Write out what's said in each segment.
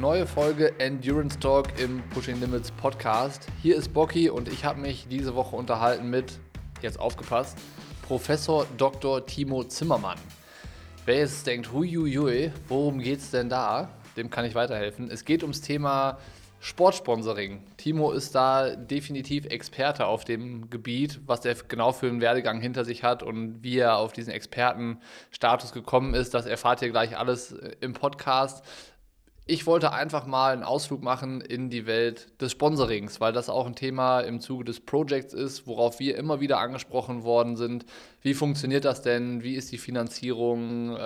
neue Folge Endurance Talk im Pushing Limits Podcast. Hier ist Bocky und ich habe mich diese Woche unterhalten mit, jetzt aufgepasst, Professor Dr. Timo Zimmermann. Wer jetzt denkt, huiuiui, worum geht es denn da? Dem kann ich weiterhelfen. Es geht ums Thema Sportsponsoring. Timo ist da definitiv Experte auf dem Gebiet, was er genau für einen Werdegang hinter sich hat und wie er auf diesen Expertenstatus gekommen ist. Das erfahrt ihr gleich alles äh, im Podcast ich wollte einfach mal einen Ausflug machen in die Welt des Sponsorings, weil das auch ein Thema im Zuge des Projects ist, worauf wir immer wieder angesprochen worden sind. Wie funktioniert das denn? Wie ist die Finanzierung? Äh,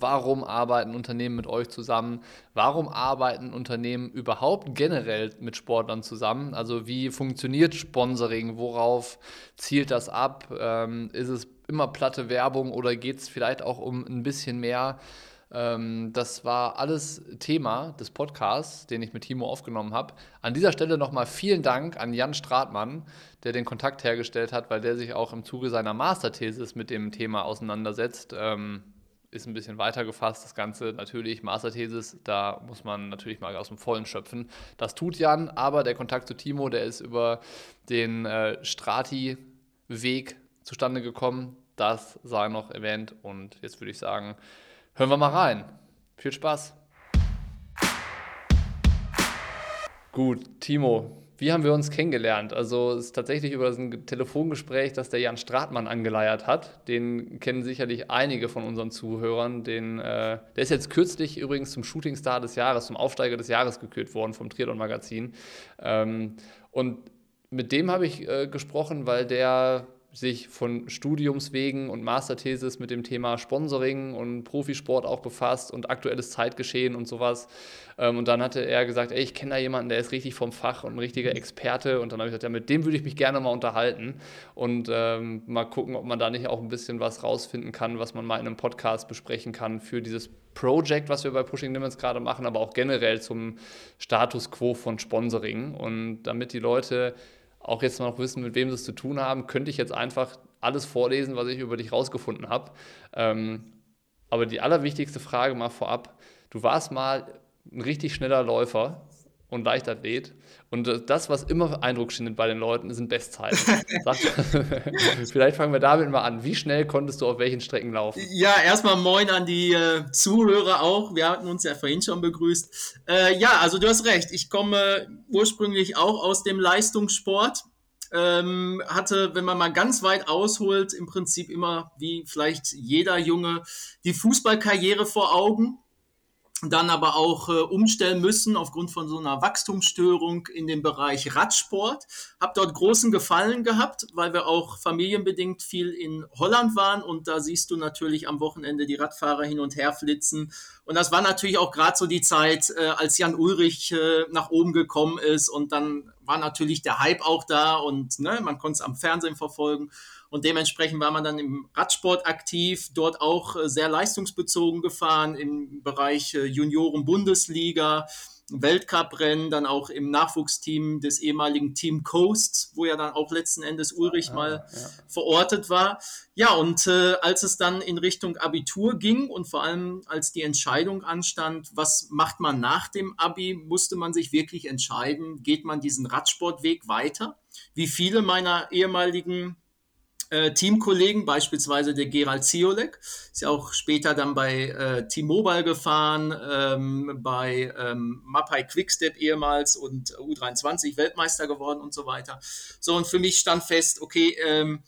warum arbeiten Unternehmen mit euch zusammen? Warum arbeiten Unternehmen überhaupt generell mit Sportlern zusammen? Also wie funktioniert Sponsoring? Worauf zielt das ab? Ähm, ist es immer platte Werbung oder geht es vielleicht auch um ein bisschen mehr? Ähm, das war alles Thema des Podcasts, den ich mit Timo aufgenommen habe. An dieser Stelle nochmal vielen Dank an Jan Stratmann, der den Kontakt hergestellt hat, weil der sich auch im Zuge seiner Masterthesis mit dem Thema auseinandersetzt. Ähm, ist ein bisschen weiter gefasst, das Ganze natürlich, Masterthesis, da muss man natürlich mal aus dem Vollen schöpfen. Das tut Jan, aber der Kontakt zu Timo, der ist über den äh, Strati-Weg zustande gekommen. Das sei noch erwähnt und jetzt würde ich sagen, Hören wir mal rein. Viel Spaß. Gut, Timo, wie haben wir uns kennengelernt? Also es ist tatsächlich über ein Telefongespräch, das der Jan Stratmann angeleiert hat. Den kennen sicherlich einige von unseren Zuhörern. Den, äh, der ist jetzt kürzlich übrigens zum Shootingstar des Jahres, zum Aufsteiger des Jahres gekürt worden vom Triathlon Magazin. Ähm, und mit dem habe ich äh, gesprochen, weil der sich von Studiumswegen und Masterthesis mit dem Thema Sponsoring und Profisport auch befasst und aktuelles Zeitgeschehen und sowas. Ähm, und dann hatte er gesagt, ey, ich kenne da jemanden, der ist richtig vom Fach und ein richtiger Experte. Und dann habe ich gesagt, ja, mit dem würde ich mich gerne mal unterhalten und ähm, mal gucken, ob man da nicht auch ein bisschen was rausfinden kann, was man mal in einem Podcast besprechen kann für dieses Project, was wir bei Pushing Limits gerade machen, aber auch generell zum Status quo von Sponsoring. Und damit die Leute auch jetzt noch wissen, mit wem sie es zu tun haben, könnte ich jetzt einfach alles vorlesen, was ich über dich rausgefunden habe. Ähm, aber die allerwichtigste Frage mal vorab, du warst mal ein richtig schneller Läufer und Leichtathlet. Und das, was immer Eindruck schindet bei den Leuten, sind Bestzeiten. Vielleicht fangen wir damit mal an. Wie schnell konntest du auf welchen Strecken laufen? Ja, erstmal moin an die äh, Zuhörer auch. Wir hatten uns ja vorhin schon begrüßt. Äh, ja, also du hast recht. Ich komme ursprünglich auch aus dem Leistungssport. Ähm, hatte, wenn man mal ganz weit ausholt, im Prinzip immer, wie vielleicht jeder Junge, die Fußballkarriere vor Augen dann aber auch äh, umstellen müssen aufgrund von so einer Wachstumsstörung in dem Bereich Radsport. Hab dort großen Gefallen gehabt, weil wir auch familienbedingt viel in Holland waren und da siehst du natürlich am Wochenende die Radfahrer hin und her flitzen. Und das war natürlich auch gerade so die Zeit, äh, als Jan Ulrich äh, nach oben gekommen ist und dann war natürlich der Hype auch da und ne, man konnte es am Fernsehen verfolgen. Und dementsprechend war man dann im Radsport aktiv, dort auch äh, sehr leistungsbezogen gefahren im Bereich äh, Junioren-Bundesliga, Weltcuprennen, dann auch im Nachwuchsteam des ehemaligen Team Coast, wo ja dann auch letzten Endes Ulrich ja, mal ja. verortet war. Ja, und äh, als es dann in Richtung Abitur ging und vor allem als die Entscheidung anstand, was macht man nach dem Abi, musste man sich wirklich entscheiden, geht man diesen Radsportweg weiter? Wie viele meiner ehemaligen äh, Teamkollegen, beispielsweise der Gerald Ziolek, ist ja auch später dann bei äh, T-Mobile gefahren, ähm, bei ähm, Mapai Quickstep ehemals und U23 Weltmeister geworden und so weiter. So, und für mich stand fest, okay, ähm,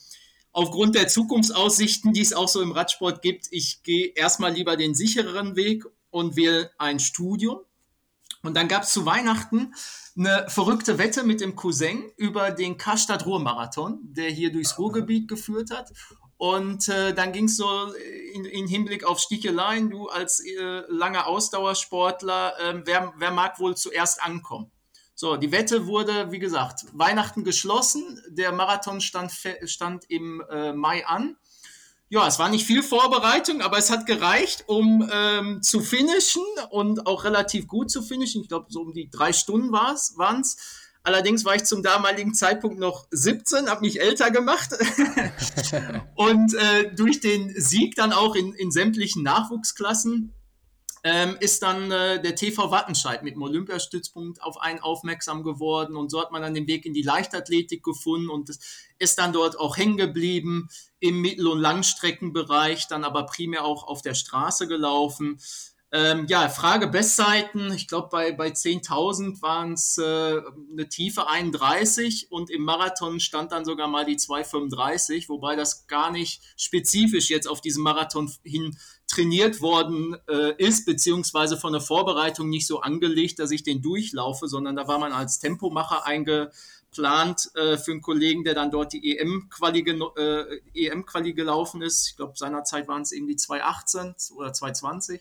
aufgrund der Zukunftsaussichten, die es auch so im Radsport gibt, ich gehe erstmal lieber den sichereren Weg und wähle ein Studium. Und dann gab es zu Weihnachten eine verrückte Wette mit dem Cousin über den Karstadt-Ruhr-Marathon, der hier durchs Ruhrgebiet geführt hat. Und äh, dann ging es so in, in, Hinblick auf Sticheleien, du als äh, langer Ausdauersportler, äh, wer, wer mag wohl zuerst ankommen? So, die Wette wurde, wie gesagt, Weihnachten geschlossen. Der Marathon stand, stand im äh, Mai an ja, es war nicht viel Vorbereitung, aber es hat gereicht, um ähm, zu finishen und auch relativ gut zu finishen. Ich glaube, so um die drei Stunden waren es. Allerdings war ich zum damaligen Zeitpunkt noch 17, habe mich älter gemacht und äh, durch den Sieg dann auch in, in sämtlichen Nachwuchsklassen ähm, ist dann äh, der TV Wattenscheid mit dem Olympiastützpunkt auf einen aufmerksam geworden und so hat man dann den Weg in die Leichtathletik gefunden und ist dann dort auch hängen geblieben im Mittel- und Langstreckenbereich, dann aber primär auch auf der Straße gelaufen. Ähm, ja, Frage Bestzeiten. Ich glaube, bei, bei 10.000 waren es äh, eine Tiefe 31 und im Marathon stand dann sogar mal die 2,35, wobei das gar nicht spezifisch jetzt auf diesen Marathon hin trainiert worden äh, ist, beziehungsweise von der Vorbereitung nicht so angelegt, dass ich den durchlaufe, sondern da war man als Tempomacher eingeplant äh, für einen Kollegen, der dann dort die EM-Quali äh, EM gelaufen ist. Ich glaube, seinerzeit waren es irgendwie 2,18 oder 2,20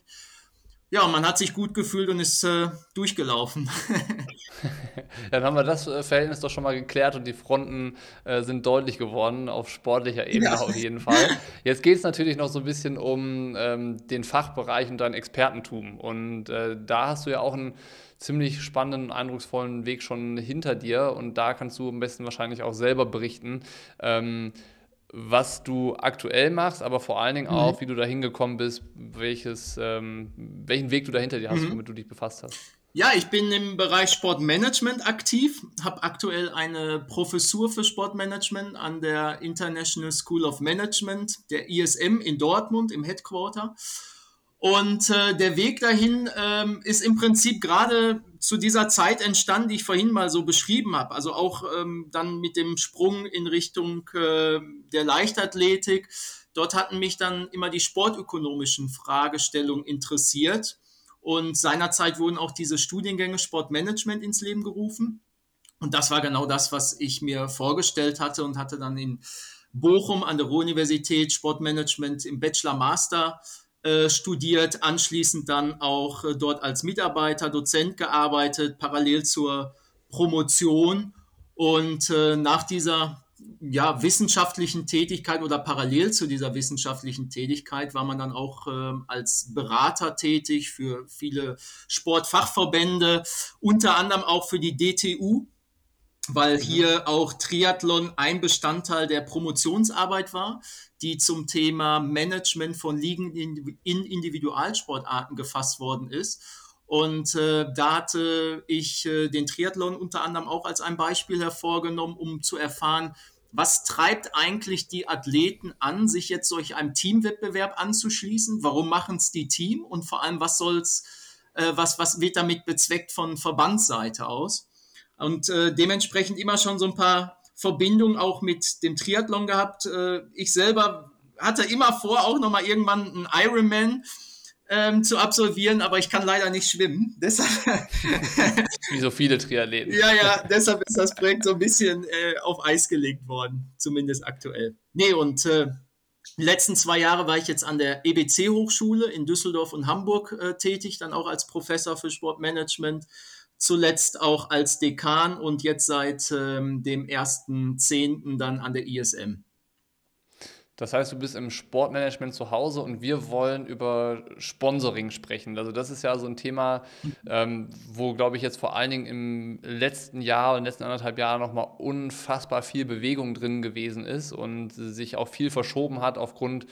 ja, man hat sich gut gefühlt und ist äh, durchgelaufen. Dann haben wir das äh, Verhältnis doch schon mal geklärt und die Fronten äh, sind deutlich geworden, auf sportlicher Ebene ja. auf jeden Fall. Jetzt geht es natürlich noch so ein bisschen um ähm, den Fachbereich und dein Expertentum. Und äh, da hast du ja auch einen ziemlich spannenden, eindrucksvollen Weg schon hinter dir und da kannst du am besten wahrscheinlich auch selber berichten. Ähm, was du aktuell machst, aber vor allen Dingen auch, mhm. wie du da hingekommen bist, welches, ähm, welchen Weg du dahinter dir hast, mhm. womit du dich befasst hast. Ja, ich bin im Bereich Sportmanagement aktiv, habe aktuell eine Professur für Sportmanagement an der International School of Management, der ISM in Dortmund im Headquarter. Und äh, der Weg dahin ähm, ist im Prinzip gerade zu dieser Zeit entstanden, die ich vorhin mal so beschrieben habe. Also auch ähm, dann mit dem Sprung in Richtung äh, der Leichtathletik. Dort hatten mich dann immer die sportökonomischen Fragestellungen interessiert. Und seinerzeit wurden auch diese Studiengänge Sportmanagement ins Leben gerufen. Und das war genau das, was ich mir vorgestellt hatte und hatte dann in Bochum an der Ruhr-Universität Sportmanagement im Bachelor-Master studiert, anschließend dann auch äh, dort als Mitarbeiter, Dozent gearbeitet, parallel zur Promotion. Und äh, nach dieser ja, wissenschaftlichen Tätigkeit oder parallel zu dieser wissenschaftlichen Tätigkeit war man dann auch äh, als Berater tätig für viele Sportfachverbände, unter anderem auch für die DTU, weil mhm. hier auch Triathlon ein Bestandteil der Promotionsarbeit war, die zum Thema Management von Ligen in, Individualsportarten gefasst worden ist. Und äh, da hatte ich äh, den Triathlon unter anderem auch als ein Beispiel hervorgenommen, um zu erfahren, was treibt eigentlich die Athleten an, sich jetzt solch einem Teamwettbewerb anzuschließen? Warum machen es die Team? Und vor allem, was soll's, äh, was, was wird damit bezweckt von Verbandsseite aus? Und äh, dementsprechend immer schon so ein paar Verbindungen auch mit dem Triathlon gehabt. Äh, ich selber hatte immer vor, auch nochmal irgendwann einen Ironman ähm, zu absolvieren, aber ich kann leider nicht schwimmen. Deshalb Wie so viele Triathleten. ja, ja, deshalb ist das Projekt so ein bisschen äh, auf Eis gelegt worden, zumindest aktuell. Nee, und äh, die letzten zwei Jahre war ich jetzt an der EBC-Hochschule in Düsseldorf und Hamburg äh, tätig, dann auch als Professor für Sportmanagement zuletzt auch als Dekan und jetzt seit ähm, dem 1.10. dann an der ISM. Das heißt, du bist im Sportmanagement zu Hause und wir wollen über Sponsoring sprechen. Also das ist ja so ein Thema, ähm, wo, glaube ich, jetzt vor allen Dingen im letzten Jahr, den letzten anderthalb Jahren nochmal unfassbar viel Bewegung drin gewesen ist und sich auch viel verschoben hat aufgrund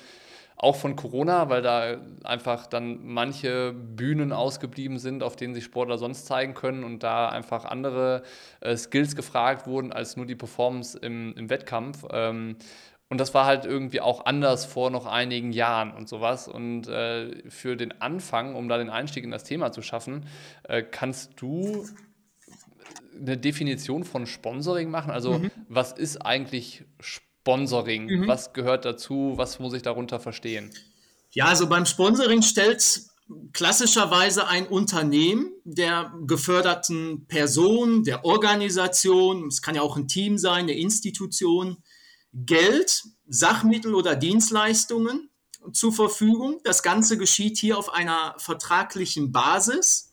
auch von Corona, weil da einfach dann manche Bühnen ausgeblieben sind, auf denen sich Sportler sonst zeigen können und da einfach andere äh, Skills gefragt wurden als nur die Performance im, im Wettkampf. Ähm, und das war halt irgendwie auch anders vor noch einigen Jahren und sowas. Und äh, für den Anfang, um da den Einstieg in das Thema zu schaffen, äh, kannst du eine Definition von Sponsoring machen? Also, mhm. was ist eigentlich Sport? Sponsoring. Mhm. Was gehört dazu? Was muss ich darunter verstehen? Ja, also beim Sponsoring stellt klassischerweise ein Unternehmen der geförderten Person, der Organisation, es kann ja auch ein Team sein, eine Institution, Geld, Sachmittel oder Dienstleistungen zur Verfügung. Das Ganze geschieht hier auf einer vertraglichen Basis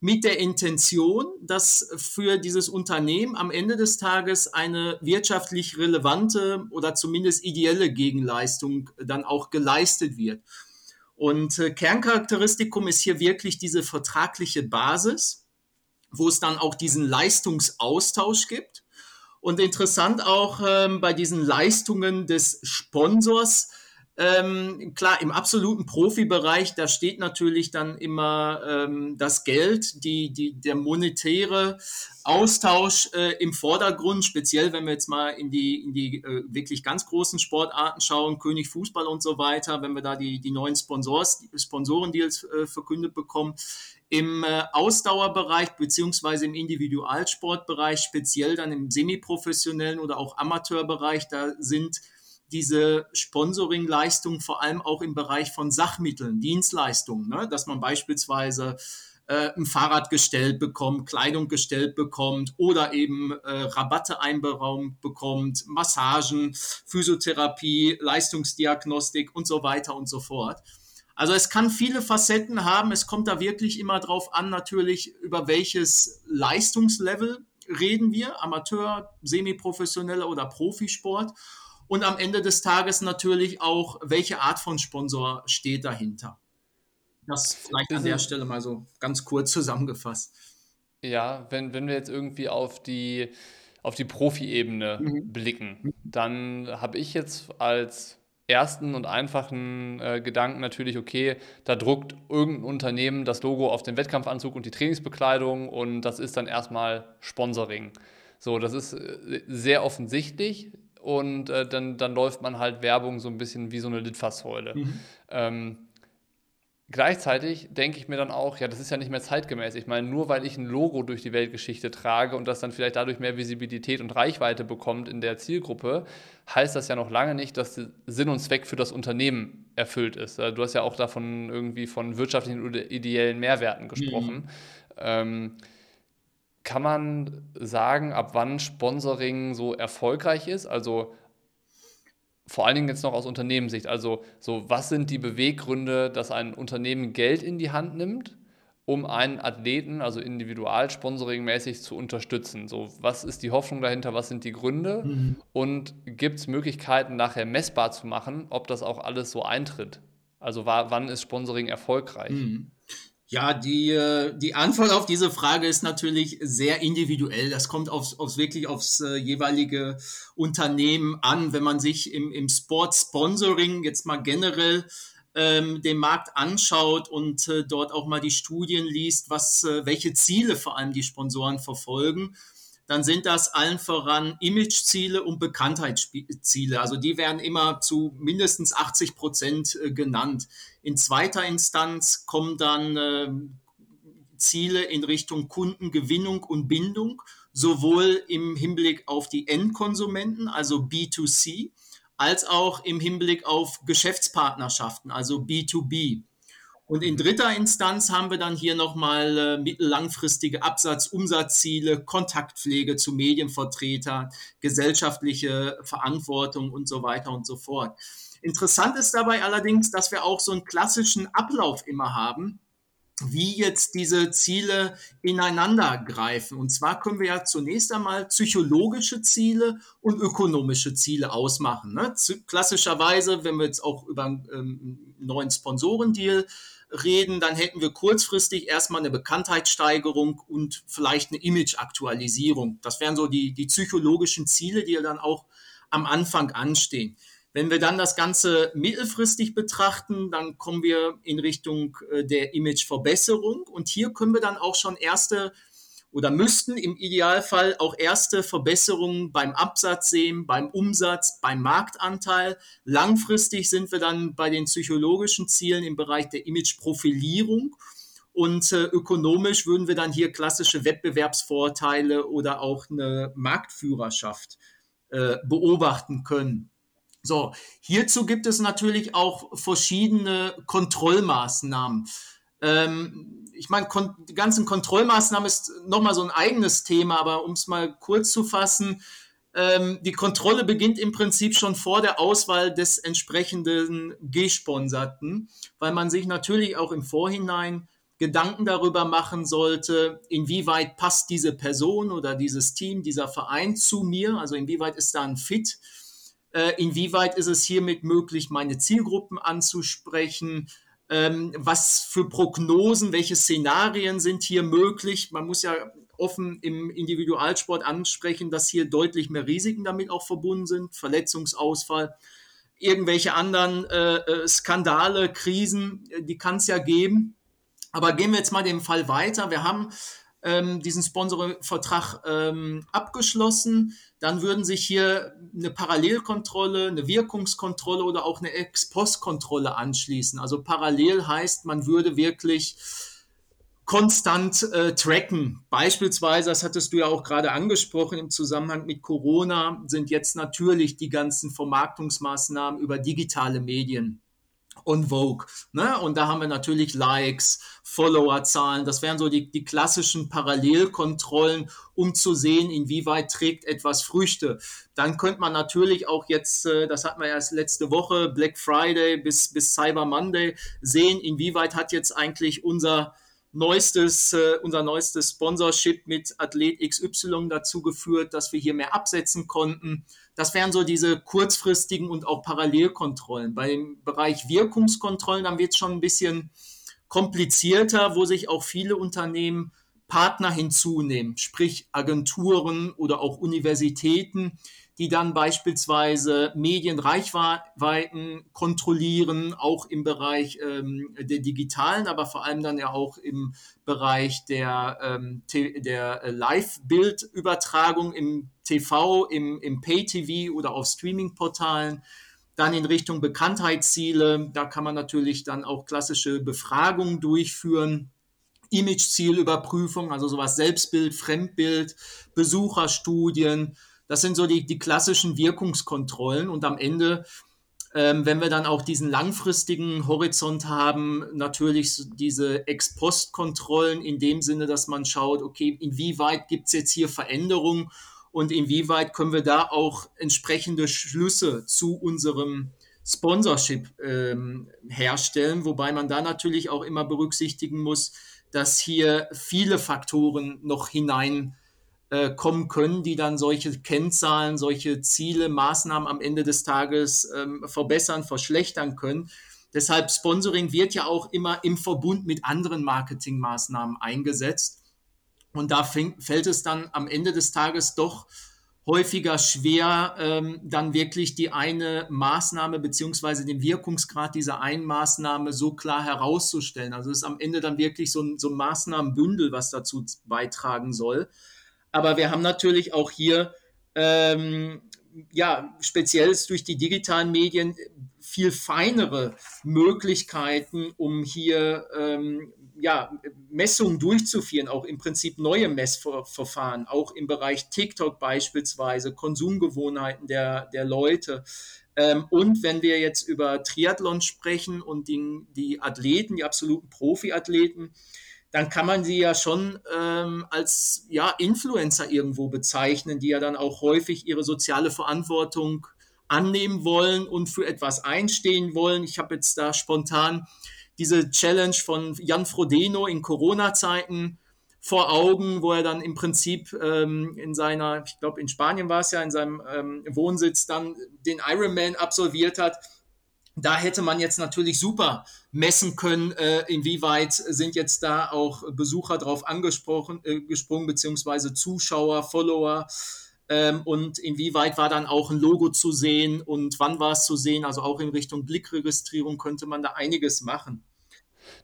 mit der Intention, dass für dieses Unternehmen am Ende des Tages eine wirtschaftlich relevante oder zumindest ideelle Gegenleistung dann auch geleistet wird. Und äh, Kerncharakteristikum ist hier wirklich diese vertragliche Basis, wo es dann auch diesen Leistungsaustausch gibt. Und interessant auch ähm, bei diesen Leistungen des Sponsors, Ähm, klar, im absoluten Profibereich, da steht natürlich dann immer ähm, das Geld, die, die, der monetäre Austausch äh, im Vordergrund, speziell wenn wir jetzt mal in die, in die äh, wirklich ganz großen Sportarten schauen, König Fußball und so weiter, wenn wir da die, die neuen Sponsors, Sponsorendeals äh, verkündet bekommen. Im äh, Ausdauerbereich beziehungsweise im Individualsportbereich, speziell dann im semiprofessionellen oder auch Amateurbereich, da sind diese Sponsoring-Leistungen vor allem auch im Bereich von Sachmitteln, Dienstleistungen, ne? dass man beispielsweise äh, ein Fahrrad gestellt bekommt, Kleidung gestellt bekommt oder eben äh, Rabatte einberaumt bekommt, Massagen, Physiotherapie, Leistungsdiagnostik und so weiter und so fort. Also es kann viele Facetten haben. Es kommt da wirklich immer drauf an, natürlich über welches Leistungslevel reden wir, Amateur, Semiprofessioneller oder Profisport. Und am Ende des Tages natürlich auch, welche Art von Sponsor steht dahinter. Das vielleicht an der Stelle mal so ganz kurz zusammengefasst. Ja, wenn, wenn wir jetzt irgendwie auf die, auf die Profi-Ebene mhm. blicken, dann habe ich jetzt als ersten und einfachen äh, Gedanken natürlich, okay, da druckt irgendein Unternehmen das Logo auf den Wettkampfanzug und die Trainingsbekleidung und das ist dann erstmal Sponsoring. So, das ist äh, sehr offensichtlich und äh, dann, dann läuft man halt Werbung so ein bisschen wie so eine Litfaßsäule. Mhm. Ähm, Gleichzeitig denke ich mir dann auch, ja, das ist ja nicht mehr zeitgemäß. Ich meine, nur weil ich ein Logo durch die Weltgeschichte trage und das dann vielleicht dadurch mehr Visibilität und Reichweite bekommt in der Zielgruppe, heißt das ja noch lange nicht, dass Sinn und Zweck für das Unternehmen erfüllt ist. Du hast ja auch davon irgendwie von wirtschaftlichen oder ideellen Mehrwerten gesprochen. Mhm. Ähm, kann man sagen, ab wann Sponsoring so erfolgreich ist? Also vor allen Dingen jetzt noch aus Unternehmenssicht. Also, so, was sind die Beweggründe, dass ein Unternehmen Geld in die Hand nimmt, um einen Athleten, also Individualsponsoring-mäßig zu unterstützen? So, was ist die Hoffnung dahinter? Was sind die Gründe? Mhm. Und gibt es Möglichkeiten, nachher messbar zu machen, ob das auch alles so eintritt? Also, wann ist Sponsoring erfolgreich? Mhm. Ja, die, äh, die Antwort auf diese Frage ist natürlich sehr individuell. Das kommt aufs, aufs wirklich aufs äh, jeweilige Unternehmen an. Wenn man sich im, im Sport-Sponsoring jetzt mal generell ähm, den Markt anschaut und äh, dort auch mal die Studien liest, was, äh, welche Ziele vor allem die Sponsoren verfolgen, dann sind das allen voran Imageziele und Bekanntheitsziele. Also die werden immer zu mindestens 80 Prozent äh, genannt. In zweiter Instanz kommen dann äh, Ziele in Richtung Kundengewinnung und Bindung, sowohl im Hinblick auf die Endkonsumenten, also B2C, als auch im Hinblick auf Geschäftspartnerschaften, also B2B. Und in dritter Instanz haben wir dann hier nochmal äh, mittellangfristige Absatz-, Umsatzziele, Kontaktpflege zu Medienvertretern, gesellschaftliche Verantwortung und so weiter und so fort. Interessant ist dabei allerdings, dass wir auch so einen klassischen Ablauf immer haben, wie jetzt diese Ziele ineinander greifen. Und zwar können wir ja zunächst einmal psychologische Ziele und ökonomische Ziele ausmachen. Ne? Klassischerweise, wenn wir jetzt auch über einen ähm, neuen Sponsorendeal reden, dann hätten wir kurzfristig erstmal eine Bekanntheitssteigerung und vielleicht eine Imageaktualisierung. Das wären so die, die psychologischen Ziele, die dann auch am Anfang anstehen. Wenn wir dann das Ganze mittelfristig betrachten, dann kommen wir in Richtung äh, der Imageverbesserung und hier können wir dann auch schon erste oder müssten im Idealfall auch erste Verbesserungen beim Absatz sehen, beim Umsatz, beim Marktanteil. Langfristig sind wir dann bei den psychologischen Zielen im Bereich der Imageprofilierung. Und äh, ökonomisch würden wir dann hier klassische Wettbewerbsvorteile oder auch eine Marktführerschaft äh, beobachten können. So, hierzu gibt es natürlich auch verschiedene Kontrollmaßnahmen. Ähm, ich meine, die ganzen Kontrollmaßnahmen ist nochmal so ein eigenes Thema, aber um es mal kurz zu fassen, ähm, die Kontrolle beginnt im Prinzip schon vor der Auswahl des entsprechenden Gesponserten, weil man sich natürlich auch im Vorhinein Gedanken darüber machen sollte, inwieweit passt diese Person oder dieses Team, dieser Verein zu mir, also inwieweit ist da ein Fit, äh, inwieweit ist es hiermit möglich, meine Zielgruppen anzusprechen, ähm, was für Prognosen, welche Szenarien sind hier möglich. Man muss ja offen im Individualsport ansprechen, dass hier deutlich mehr Risiken damit auch verbunden sind, Verletzungsausfall irgendwelche anderen äh, äh Skandale, Krisen, die kann es ja geben. Aber gehen wir jetzt mal den Fall weiter. Wir haben ähm, diesen Sponsoring-Vertrag ähm, abgeschlossen. Dann würden sich hier eine Parallelkontrolle, eine Wirkungskontrolle oder auch eine Ex-Post-Kontrolle anschließen. Also parallel heißt, man würde wirklich konstant äh, tracken. Beispielsweise, das hattest du ja auch gerade angesprochen im Zusammenhang mit Corona, sind jetzt natürlich die ganzen Vermarktungsmaßnahmen über digitale Medien on Vogue. Ne? Und da haben wir natürlich Likes, Followerzahlen. Das wären so die, die klassischen Parallelkontrollen, um zu sehen, inwieweit trägt etwas Früchte. Dann könnte man natürlich auch jetzt, äh, das hatten wir erst letzte Woche, Black Friday bis, bis Cyber Monday, sehen, inwieweit hat jetzt eigentlich unser neuestes, äh, unser neuestes Sponsorship mit Athlet XY dazu geführt, dass wir hier mehr absetzen konnten. Das wären so diese kurzfristigen und auch Parallelkontrollen. Beim Bereich Wirkungskontrollen, dann wird es schon ein bisschen komplizierter, wo sich auch viele Unternehmen Partner hinzunehmen, sprich Agenturen oder auch Universitäten, die dann beispielsweise Medienreichweiten kontrollieren, auch im Bereich ähm, der digitalen, aber vor allem dann ja auch im Bereich der, ähm, der Live-Bildübertragung im TV, im, im Pay-TV oder auf Streaming-Portalen. Dann in Richtung Bekanntheitsziele, da kann man natürlich dann auch klassische Befragungen durchführen. Image-Zielüberprüfung, also sowas Selbstbild, Fremdbild, Besucherstudien, das sind so die, die klassischen Wirkungskontrollen und am Ende, ähm, wenn wir dann auch diesen langfristigen Horizont haben, natürlich diese Ex-Post-Kontrollen in dem Sinne, dass man schaut, okay, inwieweit gibt es jetzt hier Veränderungen und inwieweit können wir da auch entsprechende Schlüsse zu unserem Sponsorship ähm, herstellen, wobei man da natürlich auch immer berücksichtigen muss, dass hier viele Faktoren noch hinein äh, kommen können, die dann solche Kennzahlen, solche Ziele, Maßnahmen am Ende des Tages ähm, verbessern, verschlechtern können. Deshalb Sponsoring wird ja auch immer im Verbund mit anderen Marketingmaßnahmen eingesetzt. Und da fällt es dann am Ende des Tages doch häufiger schwer, ähm, dann wirklich die eine Maßnahme beziehungsweise den Wirkungsgrad dieser einen Maßnahme so klar herauszustellen. Also es ist am Ende dann wirklich so ein, so ein Maßnahmenbündel, was dazu beitragen soll. Aber wir haben natürlich auch hier, ähm, ja, speziell durch die digitalen Medien viel feinere Möglichkeiten, um hier ähm, ja, Messungen durchzuführen, auch im Prinzip neue Messverfahren, auch im Bereich TikTok beispielsweise, Konsumgewohnheiten der, der Leute. Ähm, und wenn wir jetzt über Triathlon sprechen und die, die Athleten, die absoluten Profiathleten, dann kann man sie ja schon ähm, als ja, Influencer irgendwo bezeichnen, die ja dann auch häufig ihre soziale Verantwortung annehmen wollen und für etwas einstehen wollen. Ich habe jetzt da spontan diese Challenge von Jan Frodeno in Corona-Zeiten vor Augen, wo er dann im Prinzip ähm, in seiner, ich glaube in Spanien war es ja, in seinem ähm, Wohnsitz dann den Ironman absolviert hat da hätte man jetzt natürlich super messen können, äh, inwieweit sind jetzt da auch Besucher drauf angesprochen, äh, gesprungen, beziehungsweise Zuschauer, Follower. Ähm, und inwieweit war dann auch ein Logo zu sehen und wann war es zu sehen? Also auch in Richtung Blickregistrierung könnte man da einiges machen.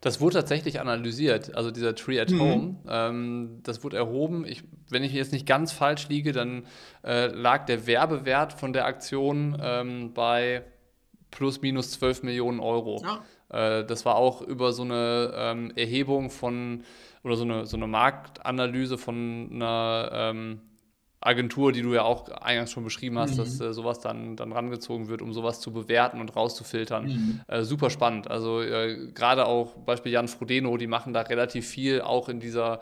Das wurde tatsächlich analysiert, also dieser Tree at mhm. Home. Ähm, das wurde erhoben. Ich, wenn ich jetzt nicht ganz falsch liege, dann äh, lag der Werbewert von der Aktion ähm, bei plus minus 12 Millionen Euro. Ja. Äh, das war auch über so eine ähm, Erhebung von oder so eine, so eine Marktanalyse von einer ähm, Agentur, die du ja auch eingangs schon beschrieben hast, mhm. dass äh, sowas dann, dann rangezogen wird, um sowas zu bewerten und rauszufiltern. Mhm. Äh, super spannend. Also äh, gerade auch Beispiel Jan Frodeno, die machen da relativ viel auch in dieser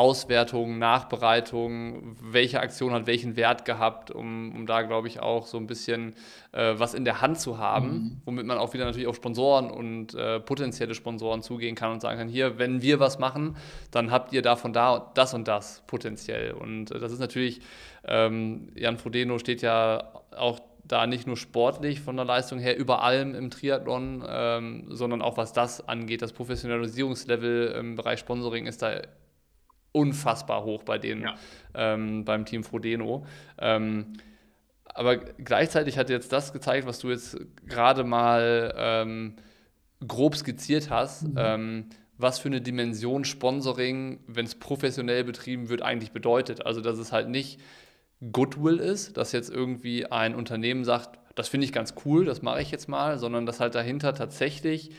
äh, Auswertung, Nachbereitung, welche Aktion hat welchen Wert gehabt, um, um da, glaube ich, auch so ein bisschen äh, was in der Hand zu haben, mhm. womit man auch wieder natürlich auf Sponsoren und äh, potenzielle Sponsoren zugehen kann und sagen kann, hier, wenn wir was machen, dann habt ihr davon da das und das potenziell. Und äh, das ist natürlich, ähm, Jan Frodeno steht ja auch da nicht nur sportlich von der Leistung her über allem im Triathlon, ähm, sondern auch was das angeht. Das Professionalisierungslevel im Bereich Sponsoring ist da unfassbar hoch bei denen, ja. ähm, beim Team Frodeno. Ähm, aber gleichzeitig hat jetzt das gezeigt, was du jetzt gerade mal ähm, grob skizziert hast, mhm. ähm, was für eine Dimension Sponsoring, wenn es professionell betrieben wird, eigentlich bedeutet. Also, dass es halt nicht Goodwill ist, dass jetzt irgendwie ein Unternehmen sagt, das finde ich ganz cool, das mache ich jetzt mal, sondern dass halt dahinter tatsächlich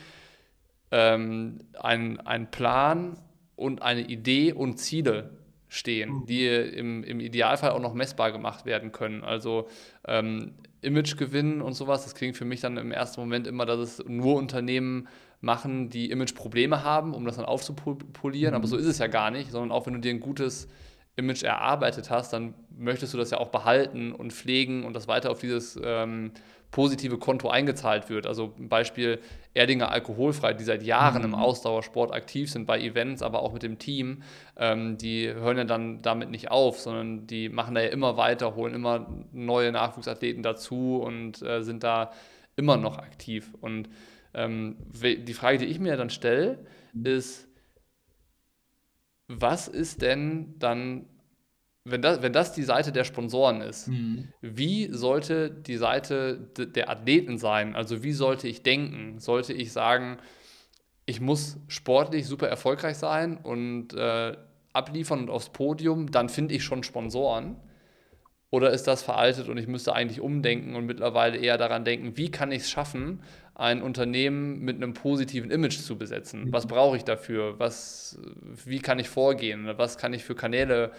ähm, ein, ein Plan und eine Idee und Ziele stehen, mhm. die im, im Idealfall auch noch messbar gemacht werden können. Also ähm, Imagegewinn und sowas, das klingt für mich dann im ersten Moment immer, dass es nur Unternehmen machen, die Imageprobleme haben, um das dann aufzupolieren. Mhm. Aber so ist es ja gar nicht, sondern auch wenn du dir ein gutes Image erarbeitet hast, dann möchtest du das ja auch behalten und pflegen und das weiter auf dieses ähm, positive Konto eingezahlt wird. Also Beispiel Erdinger Alkoholfrei, die seit Jahren mhm. im Ausdauersport aktiv sind, bei Events, aber auch mit dem Team, ähm, die hören ja dann damit nicht auf, sondern die machen da ja immer weiter, holen immer neue Nachwuchsathleten dazu und äh, sind da immer noch aktiv. Und ähm, die Frage, die ich mir dann stelle, mhm. ist, was ist denn dann, wenn das, wenn das die Seite der Sponsoren ist, mhm. wie sollte die Seite der Athleten sein? Also wie sollte ich denken? Sollte ich sagen, ich muss sportlich super erfolgreich sein und äh, abliefern und aufs Podium, dann finde ich schon Sponsoren? Oder ist das veraltet und ich müsste eigentlich umdenken und mittlerweile eher daran denken, wie kann ich es schaffen, ein Unternehmen mit einem positiven Image zu besetzen? Was brauche ich dafür? Was, wie kann ich vorgehen? Was kann ich für Kanäle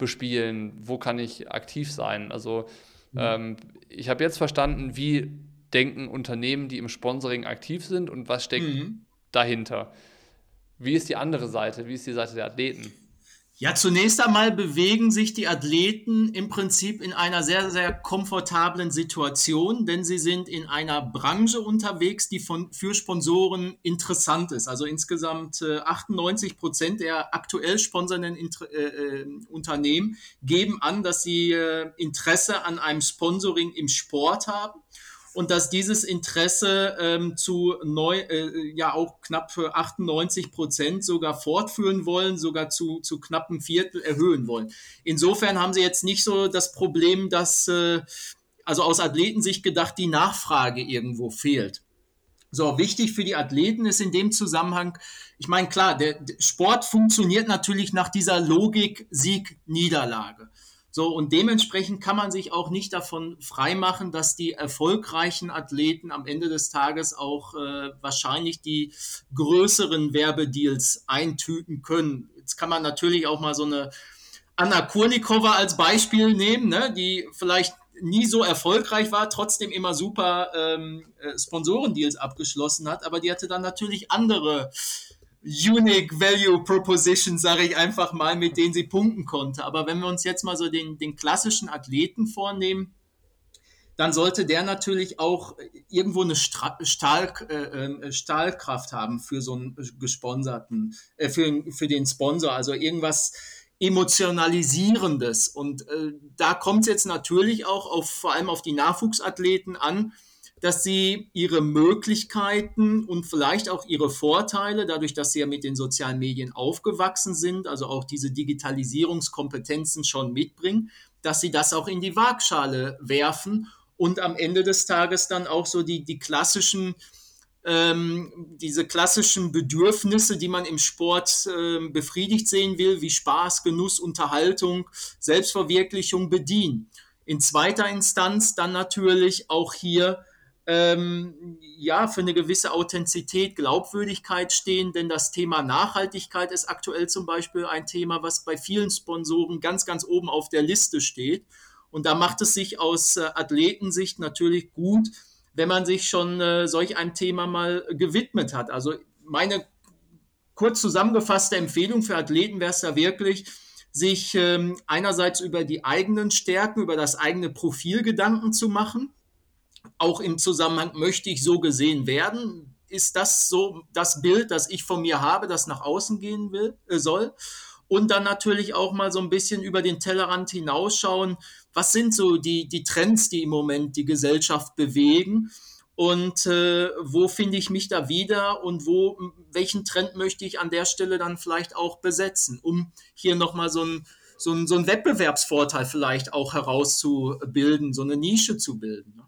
bespielen? Wo kann ich aktiv sein? Also ähm, ich habe jetzt verstanden, wie denken Unternehmen, die im Sponsoring aktiv sind und was steckt mhm. dahinter. Wie ist die andere Seite? Wie ist die Seite der Athleten? Ja, zunächst einmal bewegen sich die Athleten im Prinzip in einer sehr, sehr komfortablen Situation, denn sie sind in einer Branche unterwegs, die von, für Sponsoren interessant ist. Also insgesamt äh, 98 Prozent der aktuell sponsernden Inter äh, äh, Unternehmen geben an, dass sie äh, Interesse an einem Sponsoring im Sport haben und dass dieses Interesse ähm, zu neu, äh, ja auch knapp 98 Prozent sogar fortführen wollen, sogar zu, zu knappen Viertel erhöhen wollen. Insofern haben sie jetzt nicht so das Problem, dass, äh, also aus Athletensicht gedacht, die Nachfrage irgendwo fehlt. So, wichtig für die Athleten ist in dem Zusammenhang, ich meine, klar, der, der Sport funktioniert natürlich nach dieser Logik Sieg-Niederlage. So, und dementsprechend kann man sich auch nicht davon freimachen, dass die erfolgreichen Athleten am Ende des Tages auch äh, wahrscheinlich die größeren Werbedeals eintüten können. Jetzt kann man natürlich auch mal so eine Anna Kurnikova als Beispiel nehmen, ne, die vielleicht nie so erfolgreich war, trotzdem immer super ähm, äh, Sponsorendeals abgeschlossen hat, aber die hatte dann natürlich andere Unique Value Proposition, sage ich einfach mal, mit denen sie punkten konnte. Aber wenn wir uns jetzt mal so den, den klassischen Athleten vornehmen, dann sollte der natürlich auch irgendwo eine Stahl, äh, ähm, Stahlkraft haben für so einen gesponserten, äh, für, für den Sponsor, also irgendwas emotionalisierendes. Und äh, da kommt es jetzt natürlich auch auf, vor allem auf die Nachwuchsathleten an, dass sie ihre Möglichkeiten und vielleicht auch ihre Vorteile, dadurch, dass sie ja mit den sozialen Medien aufgewachsen sind, also auch diese Digitalisierungskompetenzen schon mitbringen, dass sie das auch in die Waagschale werfen und am Ende des Tages dann auch so die, die klassischen, ähm, diese klassischen Bedürfnisse, die man im Sport äh, befriedigt sehen will, wie Spaß, Genuss, Unterhaltung, Selbstverwirklichung bedienen. In zweiter Instanz dann natürlich auch hier ähm, ja, für eine gewisse Authentizität, Glaubwürdigkeit stehen, denn das Thema Nachhaltigkeit ist aktuell zum Beispiel ein Thema, was bei vielen Sponsoren ganz, ganz oben auf der Liste steht. Und da macht es sich aus äh, Athletensicht natürlich gut, wenn man sich schon äh, solch einem Thema mal gewidmet hat. Also meine kurz zusammengefasste Empfehlung für Athleten wäre es da wirklich, sich ähm, einerseits über die eigenen Stärken, über das eigene Profil Gedanken zu machen auch im Zusammenhang, möchte ich so gesehen werden? Ist das so das Bild, das ich von mir habe, das nach außen gehen will, äh, soll? Und dann natürlich auch mal so ein bisschen über den Tellerrand hinausschauen. Was sind so die, die Trends, die im Moment die Gesellschaft bewegen? Und äh, wo finde ich mich da wieder und wo, welchen Trend möchte ich an der Stelle dann vielleicht auch besetzen, um hier nochmal so ein so ein, so ein Wettbewerbsvorteil vielleicht auch herauszubilden, so eine Nische zu bilden.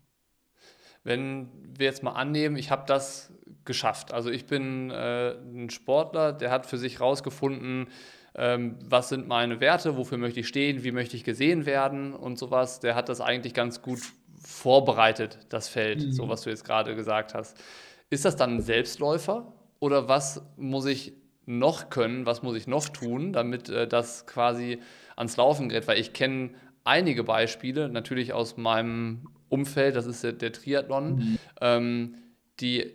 Wenn wir jetzt mal annehmen, ich habe das geschafft. Also ich bin äh, ein Sportler, der hat für sich herausgefunden, ähm, was sind meine Werte, wofür möchte ich stehen, wie möchte ich gesehen werden und sowas. Der hat das eigentlich ganz gut vorbereitet, das Feld, mhm. so was du jetzt gerade gesagt hast. Ist das dann ein Selbstläufer oder was muss ich noch können, was muss ich noch tun, damit äh, das quasi ans Laufen gerät? Weil ich kenne einige Beispiele, natürlich aus meinem Umfeld, das ist der, der Triathlon, mhm. ähm, die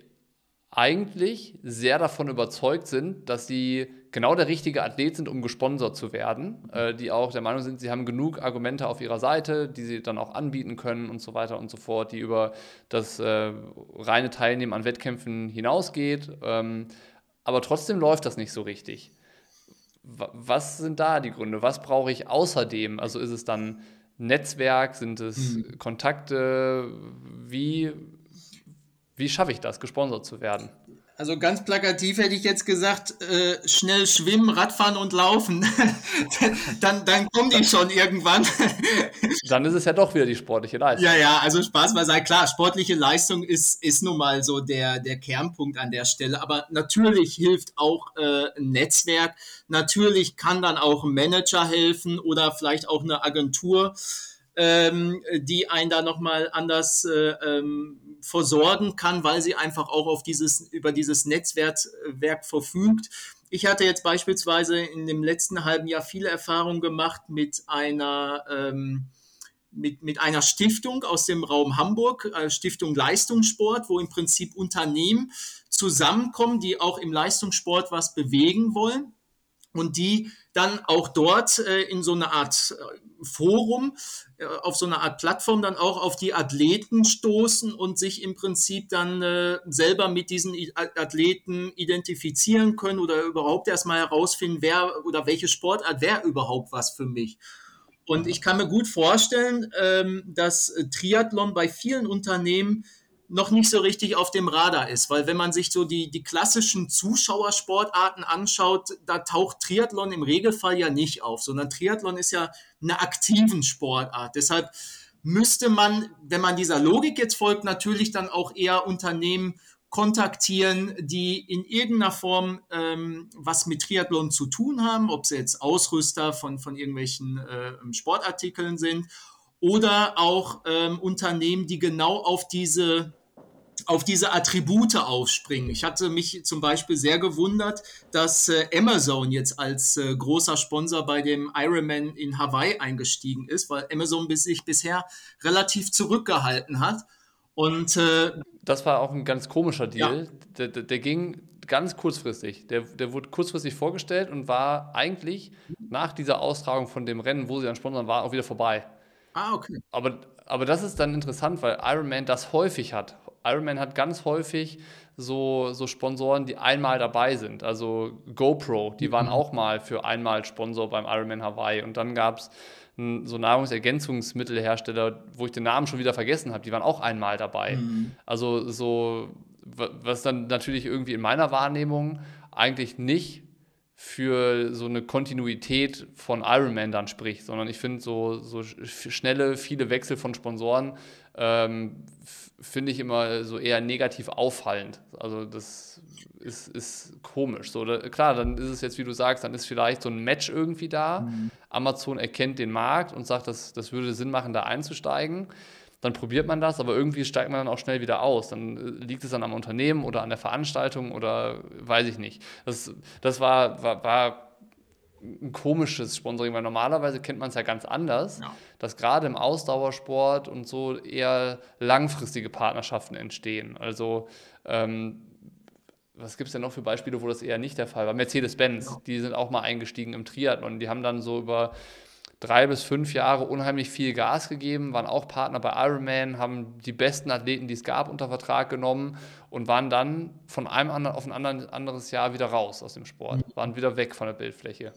eigentlich sehr davon überzeugt sind, dass sie genau der richtige Athlet sind, um gesponsert zu werden, äh, die auch der Meinung sind, sie haben genug Argumente auf ihrer Seite, die sie dann auch anbieten können und so weiter und so fort, die über das äh, reine Teilnehmen an Wettkämpfen hinausgeht. Ähm, aber trotzdem läuft das nicht so richtig. Was sind da die Gründe? Was brauche ich außerdem? Also ist es dann Netzwerk? Sind es mhm. Kontakte? Wie, wie schaffe ich das, gesponsert zu werden? Also ganz plakativ hätte ich jetzt gesagt, äh, schnell schwimmen, Radfahren und laufen. dann, dann kommen die schon irgendwann. dann ist es ja doch wieder die sportliche Leistung. Ja, ja, also Spaß beiseite. Klar, sportliche Leistung ist, ist nun mal so der, der Kernpunkt an der Stelle. Aber natürlich hilft auch äh, ein Netzwerk. Natürlich kann dann auch ein Manager helfen oder vielleicht auch eine Agentur ähm, die einen da nochmal anders äh, ähm, versorgen kann, weil sie einfach auch auf dieses, über dieses Netzwerk Werk verfügt. Ich hatte jetzt beispielsweise in dem letzten halben Jahr viele Erfahrungen gemacht mit einer ähm, mit, mit einer Stiftung aus dem Raum Hamburg, äh, Stiftung Leistungssport, wo im Prinzip Unternehmen zusammenkommen, die auch im Leistungssport was bewegen wollen und die dann auch dort äh, in so eine Art äh, Forum, äh, auf so eine Art Plattform dann auch auf die Athleten stoßen und sich im Prinzip dann äh, selber mit diesen Athleten identifizieren können oder überhaupt erstmal herausfinden, wer oder welche Sportart wäre überhaupt was für mich. Und ich kann mir gut vorstellen, ähm, dass Triathlon bei vielen Unternehmen noch nicht so richtig auf dem Radar ist, weil wenn man sich so die, die klassischen Zuschauersportarten anschaut, da taucht Triathlon im Regelfall ja nicht auf, sondern Triathlon ist ja eine aktiven Sportart. Deshalb müsste man, wenn man dieser Logik jetzt folgt, natürlich dann auch eher Unternehmen kontaktieren, die in irgendeiner Form ähm, was mit Triathlon zu tun haben, ob sie jetzt Ausrüster von, von irgendwelchen äh, Sportartikeln sind oder auch ähm, Unternehmen, die genau auf diese auf diese Attribute aufspringen. Ich hatte mich zum Beispiel sehr gewundert, dass äh, Amazon jetzt als äh, großer Sponsor bei dem Ironman in Hawaii eingestiegen ist, weil Amazon bis sich bisher relativ zurückgehalten hat. Und äh, das war auch ein ganz komischer Deal. Ja. Der, der, der, ging ganz kurzfristig. Der, der wurde kurzfristig vorgestellt und war eigentlich nach dieser Austragung von dem Rennen, wo sie dann sponsern war, auch wieder vorbei. Ah, okay. Aber, aber das ist dann interessant, weil Ironman das häufig hat. Ironman hat ganz häufig so, so Sponsoren, die einmal dabei sind. Also GoPro, die waren mhm. auch mal für einmal Sponsor beim Ironman Hawaii. Und dann gab es so Nahrungsergänzungsmittelhersteller, wo ich den Namen schon wieder vergessen habe, die waren auch einmal dabei. Mhm. Also so, was dann natürlich irgendwie in meiner Wahrnehmung eigentlich nicht für so eine Kontinuität von Ironman dann spricht, sondern ich finde so, so schnelle, viele Wechsel von Sponsoren ähm, finde ich immer so eher negativ auffallend. Also das ist, ist komisch. So, da, klar, dann ist es jetzt, wie du sagst, dann ist vielleicht so ein Match irgendwie da. Mhm. Amazon erkennt den Markt und sagt, das, das würde Sinn machen, da einzusteigen dann probiert man das, aber irgendwie steigt man dann auch schnell wieder aus. Dann äh, liegt es dann am Unternehmen oder an der Veranstaltung oder weiß ich nicht. Das, das war, war, war ein komisches Sponsoring, weil normalerweise kennt man es ja ganz anders, ja. dass gerade im Ausdauersport und so eher langfristige Partnerschaften entstehen. Also ähm, was gibt es denn noch für Beispiele, wo das eher nicht der Fall war? Mercedes-Benz, ja. die sind auch mal eingestiegen im Triathlon. Die haben dann so über drei bis fünf Jahre unheimlich viel Gas gegeben, waren auch Partner bei Ironman, haben die besten Athleten, die es gab, unter Vertrag genommen und waren dann von einem auf ein anderes Jahr wieder raus aus dem Sport, mhm. waren wieder weg von der Bildfläche.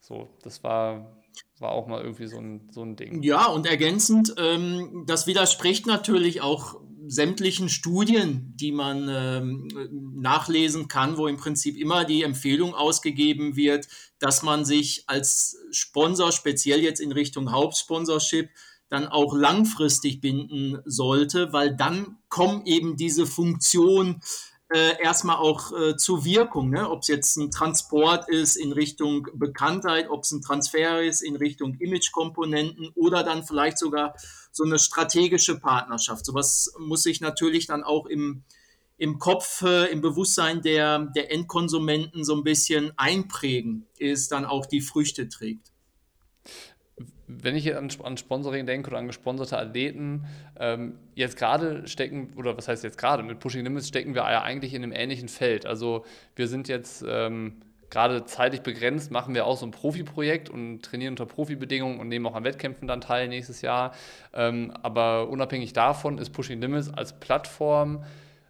So, das war, war auch mal irgendwie so ein, so ein Ding. Ja, und ergänzend, ähm, das widerspricht natürlich auch sämtlichen Studien, die man ähm, nachlesen kann, wo im Prinzip immer die Empfehlung ausgegeben wird, dass man sich als Sponsor, speziell jetzt in Richtung Hauptsponsorship, dann auch langfristig binden sollte, weil dann kommen eben diese Funktionen äh, erstmal auch äh, zur Wirkung, ne? ob es jetzt ein Transport ist in Richtung Bekanntheit, ob es ein Transfer ist in Richtung Imagekomponenten oder dann vielleicht sogar so eine strategische Partnerschaft. Sowas muss sich natürlich dann auch im, im Kopf, äh, im Bewusstsein der, der Endkonsumenten so ein bisschen einprägen, ist dann auch die Früchte trägt wenn ich an, an Sponsoring denke oder an gesponserte Athleten, ähm, jetzt gerade stecken, oder was heißt jetzt gerade, mit Pushing Limits stecken wir ja eigentlich in einem ähnlichen Feld. Also wir sind jetzt ähm, gerade zeitlich begrenzt, machen wir auch so ein Profiprojekt und trainieren unter Profibedingungen und nehmen auch an Wettkämpfen dann teil nächstes Jahr. Ähm, aber unabhängig davon ist Pushing Limits als Plattform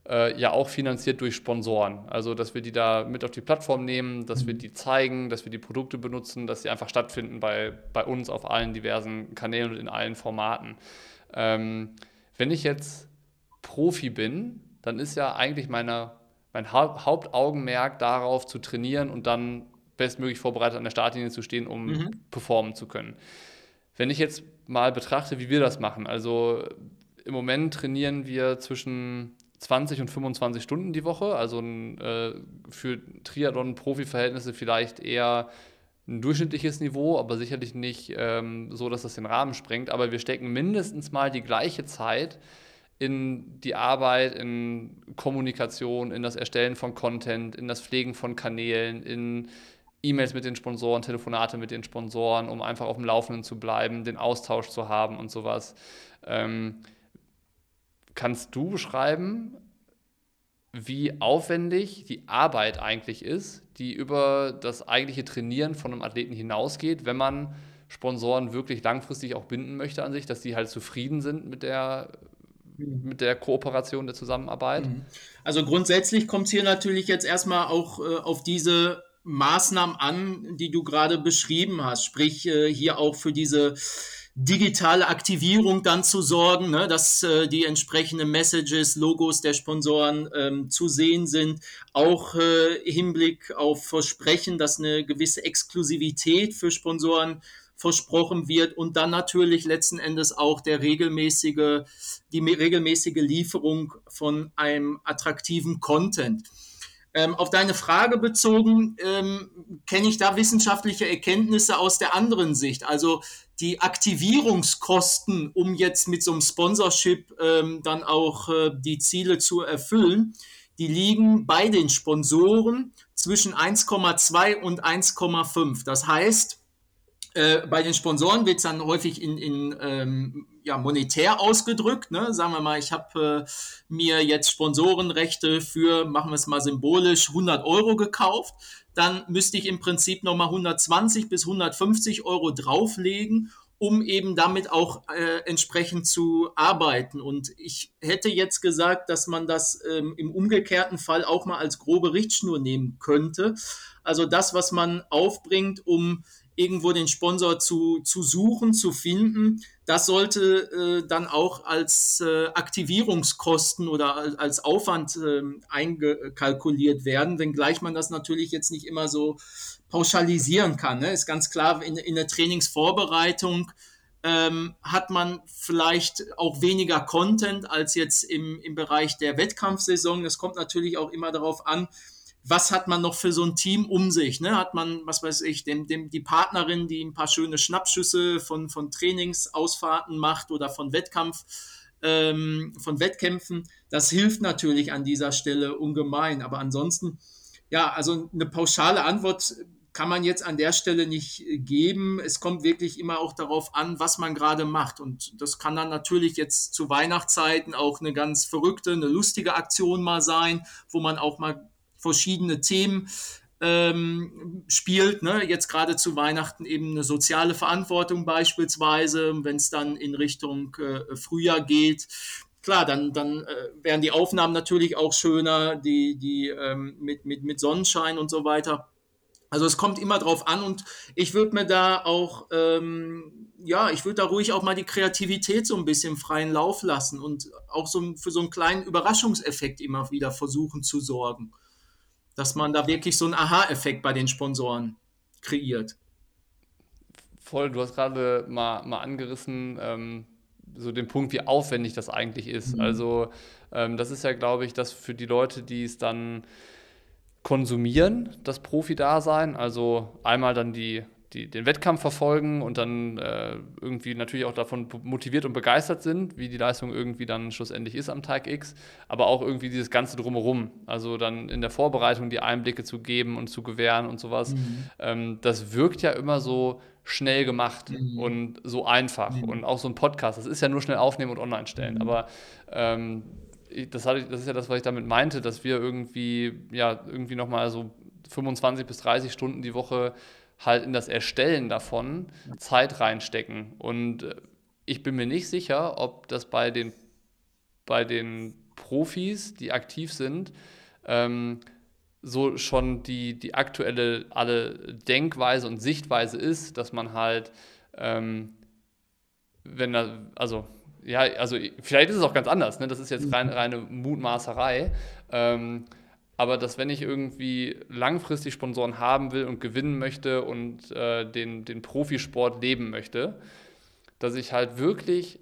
äh, ja auch finanziert durch Sponsoren. Also, dass wir die da mit auf die Plattform nehmen, dass wir die zeigen, dass wir die Produkte benutzen, dass sie einfach stattfinden bei, bei uns auf allen diversen Kanälen und in allen Formaten. Ähm, wenn ich jetzt Profi bin, dann ist ja eigentlich meine, mein ha Hauptaugenmerk darauf zu trainieren und dann bestmöglich vorbereitet an der Startlinie zu stehen, um mhm. performen zu können. Wenn ich jetzt mal betrachte, wie wir das machen, also im Moment trainieren wir zwischen 20 und 25 Stunden die Woche, also ein, äh, für Triathlon-Profi-Verhältnisse vielleicht eher ein durchschnittliches Niveau, aber sicherlich nicht ähm, so, dass das den Rahmen sprengt. Aber wir stecken mindestens mal die gleiche Zeit in die Arbeit, in Kommunikation, in das Erstellen von Content, in das Pflegen von Kanälen, in E-Mails mit den Sponsoren, Telefonate mit den Sponsoren, um einfach auf dem Laufenden zu bleiben, den Austausch zu haben und sowas. Ähm, Kannst du beschreiben, wie aufwendig die Arbeit eigentlich ist, die über das eigentliche Trainieren von einem Athleten hinausgeht, wenn man Sponsoren wirklich langfristig auch binden möchte an sich, dass die halt zufrieden sind mit der, mhm. mit der Kooperation, der Zusammenarbeit? Mhm. Also grundsätzlich kommt es hier natürlich jetzt erstmal auch äh, auf diese Maßnahmen an, die du gerade beschrieben hast, sprich äh, hier auch für diese digitale Aktivierung dann zu sorgen, ne, dass äh, die entsprechenden Messages, Logos der Sponsoren ähm, zu sehen sind, auch äh, Hinblick auf Versprechen, dass eine gewisse Exklusivität für Sponsoren versprochen wird und dann natürlich letzten Endes auch der regelmäßige, die regelmäßige Lieferung von einem attraktiven Content. Ähm, auf deine Frage bezogen, ähm, kenne ich da wissenschaftliche Erkenntnisse aus der anderen Sicht. Also die Aktivierungskosten, um jetzt mit so einem Sponsorship ähm, dann auch äh, die Ziele zu erfüllen, die liegen bei den Sponsoren zwischen 1,2 und 1,5. Das heißt, äh, bei den Sponsoren wird es dann häufig in, in ähm, ja, monetär ausgedrückt. Ne? Sagen wir mal, ich habe äh, mir jetzt Sponsorenrechte für, machen wir es mal symbolisch, 100 Euro gekauft. Dann müsste ich im Prinzip nochmal 120 bis 150 Euro drauflegen, um eben damit auch äh, entsprechend zu arbeiten. Und ich hätte jetzt gesagt, dass man das ähm, im umgekehrten Fall auch mal als grobe Richtschnur nehmen könnte. Also das, was man aufbringt, um irgendwo den Sponsor zu, zu suchen, zu finden, das sollte äh, dann auch als äh, Aktivierungskosten oder als, als Aufwand äh, eingekalkuliert werden, wenngleich man das natürlich jetzt nicht immer so pauschalisieren kann. Ne? Ist ganz klar, in, in der Trainingsvorbereitung ähm, hat man vielleicht auch weniger Content als jetzt im, im Bereich der Wettkampfsaison. Das kommt natürlich auch immer darauf an, was hat man noch für so ein Team um sich? Ne? Hat man, was weiß ich, dem, dem, die Partnerin, die ein paar schöne Schnappschüsse von, von Trainingsausfahrten macht oder von Wettkampf, ähm, von Wettkämpfen. Das hilft natürlich an dieser Stelle ungemein. Aber ansonsten, ja, also eine pauschale Antwort kann man jetzt an der Stelle nicht geben. Es kommt wirklich immer auch darauf an, was man gerade macht. Und das kann dann natürlich jetzt zu Weihnachtszeiten auch eine ganz verrückte, eine lustige Aktion mal sein, wo man auch mal verschiedene Themen ähm, spielt. Ne? Jetzt gerade zu Weihnachten eben eine soziale Verantwortung beispielsweise, wenn es dann in Richtung äh, Frühjahr geht. Klar, dann, dann äh, werden die Aufnahmen natürlich auch schöner, die, die ähm, mit, mit, mit Sonnenschein und so weiter. Also es kommt immer drauf an und ich würde mir da auch, ähm, ja, ich würde da ruhig auch mal die Kreativität so ein bisschen freien Lauf lassen und auch so für so einen kleinen Überraschungseffekt immer wieder versuchen zu sorgen. Dass man da wirklich so einen Aha-Effekt bei den Sponsoren kreiert. Voll, du hast gerade mal, mal angerissen, ähm, so den Punkt, wie aufwendig das eigentlich ist. Mhm. Also ähm, das ist ja, glaube ich, dass für die Leute, die es dann konsumieren, das Profi-Dasein. Also einmal dann die, die, den Wettkampf verfolgen und dann äh, irgendwie natürlich auch davon motiviert und begeistert sind, wie die Leistung irgendwie dann schlussendlich ist am Tag X, aber auch irgendwie dieses Ganze drumherum. Also dann in der Vorbereitung die Einblicke zu geben und zu gewähren und sowas. Mhm. Ähm, das wirkt ja immer so schnell gemacht mhm. und so einfach. Mhm. Und auch so ein Podcast, das ist ja nur schnell aufnehmen und online stellen. Mhm. Aber ähm, das, hatte, das ist ja das, was ich damit meinte, dass wir irgendwie, ja, irgendwie nochmal so 25 bis 30 Stunden die Woche halt in das Erstellen davon Zeit reinstecken. Und äh, ich bin mir nicht sicher, ob das bei den, bei den Profis, die aktiv sind, ähm, so schon die, die aktuelle alle Denkweise und Sichtweise ist, dass man halt, ähm, wenn da, also ja, also vielleicht ist es auch ganz anders, ne? das ist jetzt rein, reine Mutmaßerei. Ähm, aber dass wenn ich irgendwie langfristig Sponsoren haben will und gewinnen möchte und äh, den, den Profisport leben möchte, dass ich halt wirklich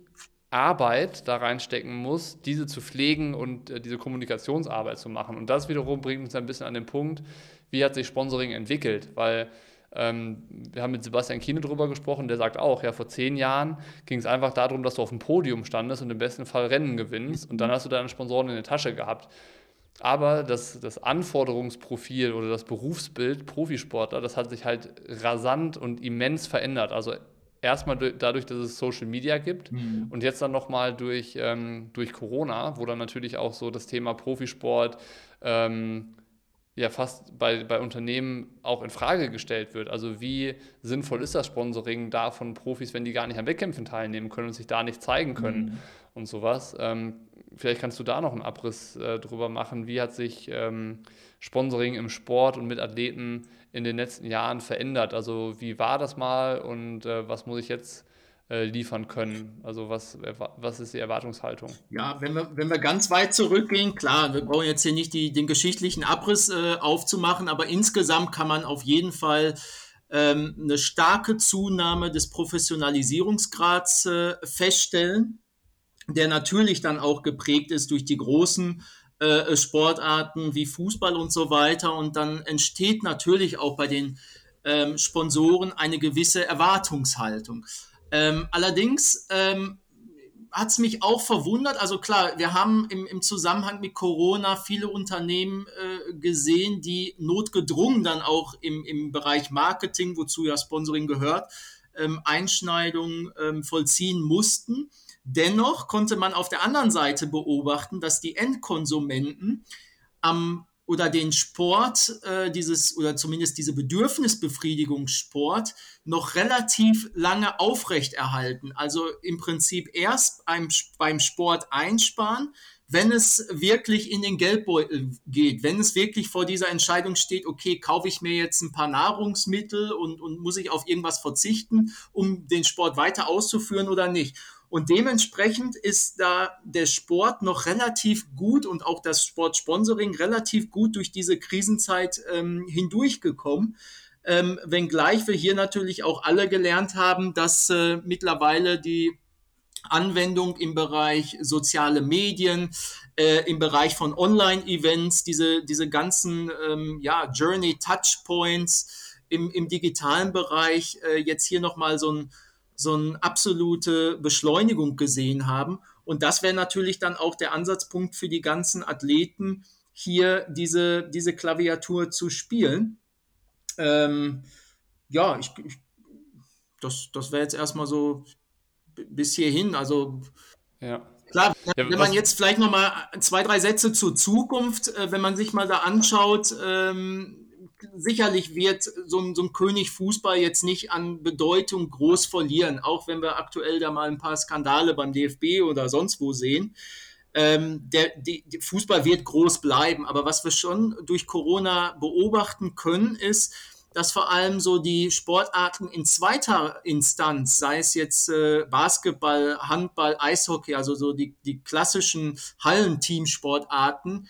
Arbeit da reinstecken muss, diese zu pflegen und äh, diese Kommunikationsarbeit zu machen. Und das wiederum bringt uns ein bisschen an den Punkt, wie hat sich Sponsoring entwickelt, weil ähm, wir haben mit Sebastian Kiene darüber gesprochen, der sagt auch, ja, vor zehn Jahren ging es einfach darum, dass du auf dem Podium standest und im besten Fall Rennen gewinnst und dann hast du deine Sponsoren in der Tasche gehabt. Aber das, das Anforderungsprofil oder das Berufsbild Profisportler, das hat sich halt rasant und immens verändert. Also erstmal dadurch, dass es Social Media gibt mhm. und jetzt dann nochmal durch, ähm, durch Corona, wo dann natürlich auch so das Thema Profisport ähm, ja fast bei, bei Unternehmen auch in Frage gestellt wird. Also wie sinnvoll ist das Sponsoring da von Profis, wenn die gar nicht an Wettkämpfen teilnehmen können und sich da nicht zeigen können mhm. und sowas. Ähm, vielleicht kannst du da noch einen Abriss äh, drüber machen. Wie hat sich ähm, Sponsoring im Sport und mit Athleten in den letzten Jahren verändert? Also wie war das mal und äh, was muss ich jetzt äh, liefern können? Also was, was ist die Erwartungshaltung? Ja, wenn wir, wenn wir ganz weit zurückgehen, klar, wir brauchen jetzt hier nicht die, den geschichtlichen Abriss äh, aufzumachen, aber insgesamt kann man auf jeden Fall ähm, eine starke Zunahme des Professionalisierungsgrads äh, feststellen, der natürlich dann auch geprägt ist durch die großen äh, Sportarten wie Fußball und so weiter. Und dann entsteht natürlich auch bei den ähm, Sponsoren eine gewisse Erwartungshaltung. Ähm, allerdings ähm, hat es mich auch verwundert. Also klar, wir haben im, im Zusammenhang mit Corona viele Unternehmen äh, gesehen, die notgedrungen dann auch im, im Bereich Marketing, wozu ja Sponsoring gehört, ähm, Einschneidungen ähm, vollziehen mussten. Dennoch konnte man auf der anderen Seite beobachten, dass die Endkonsumenten am oder den Sport, äh, dieses oder zumindest diese Bedürfnisbefriedigung Sport noch relativ lange aufrechterhalten. Also im Prinzip erst beim, beim Sport einsparen, wenn es wirklich in den Geldbeutel geht, wenn es wirklich vor dieser Entscheidung steht, okay, kaufe ich mir jetzt ein paar Nahrungsmittel und, und muss ich auf irgendwas verzichten, um den Sport weiter auszuführen oder nicht. Und dementsprechend ist da der Sport noch relativ gut und auch das Sportsponsoring relativ gut durch diese Krisenzeit ähm, hindurchgekommen. Ähm, wenngleich wir hier natürlich auch alle gelernt haben, dass äh, mittlerweile die Anwendung im Bereich soziale Medien, äh, im Bereich von Online-Events, diese, diese ganzen ähm, ja, Journey-Touchpoints im, im digitalen Bereich äh, jetzt hier nochmal so ein so eine absolute Beschleunigung gesehen haben. Und das wäre natürlich dann auch der Ansatzpunkt für die ganzen Athleten, hier diese, diese Klaviatur zu spielen. Ähm, ja, ich, ich, das, das wäre jetzt erstmal so bis hierhin. Also ja. Klar, wenn man jetzt vielleicht noch mal zwei, drei Sätze zur Zukunft, äh, wenn man sich mal da anschaut, ähm, sicherlich wird so ein, so ein König Fußball jetzt nicht an Bedeutung groß verlieren, auch wenn wir aktuell da mal ein paar Skandale beim DFB oder sonst wo sehen. Ähm, der, die, die Fußball wird groß bleiben, aber was wir schon durch Corona beobachten können, ist, dass vor allem so die Sportarten in zweiter Instanz, sei es jetzt äh, Basketball, Handball, Eishockey, also so die, die klassischen Hallenteamsportarten,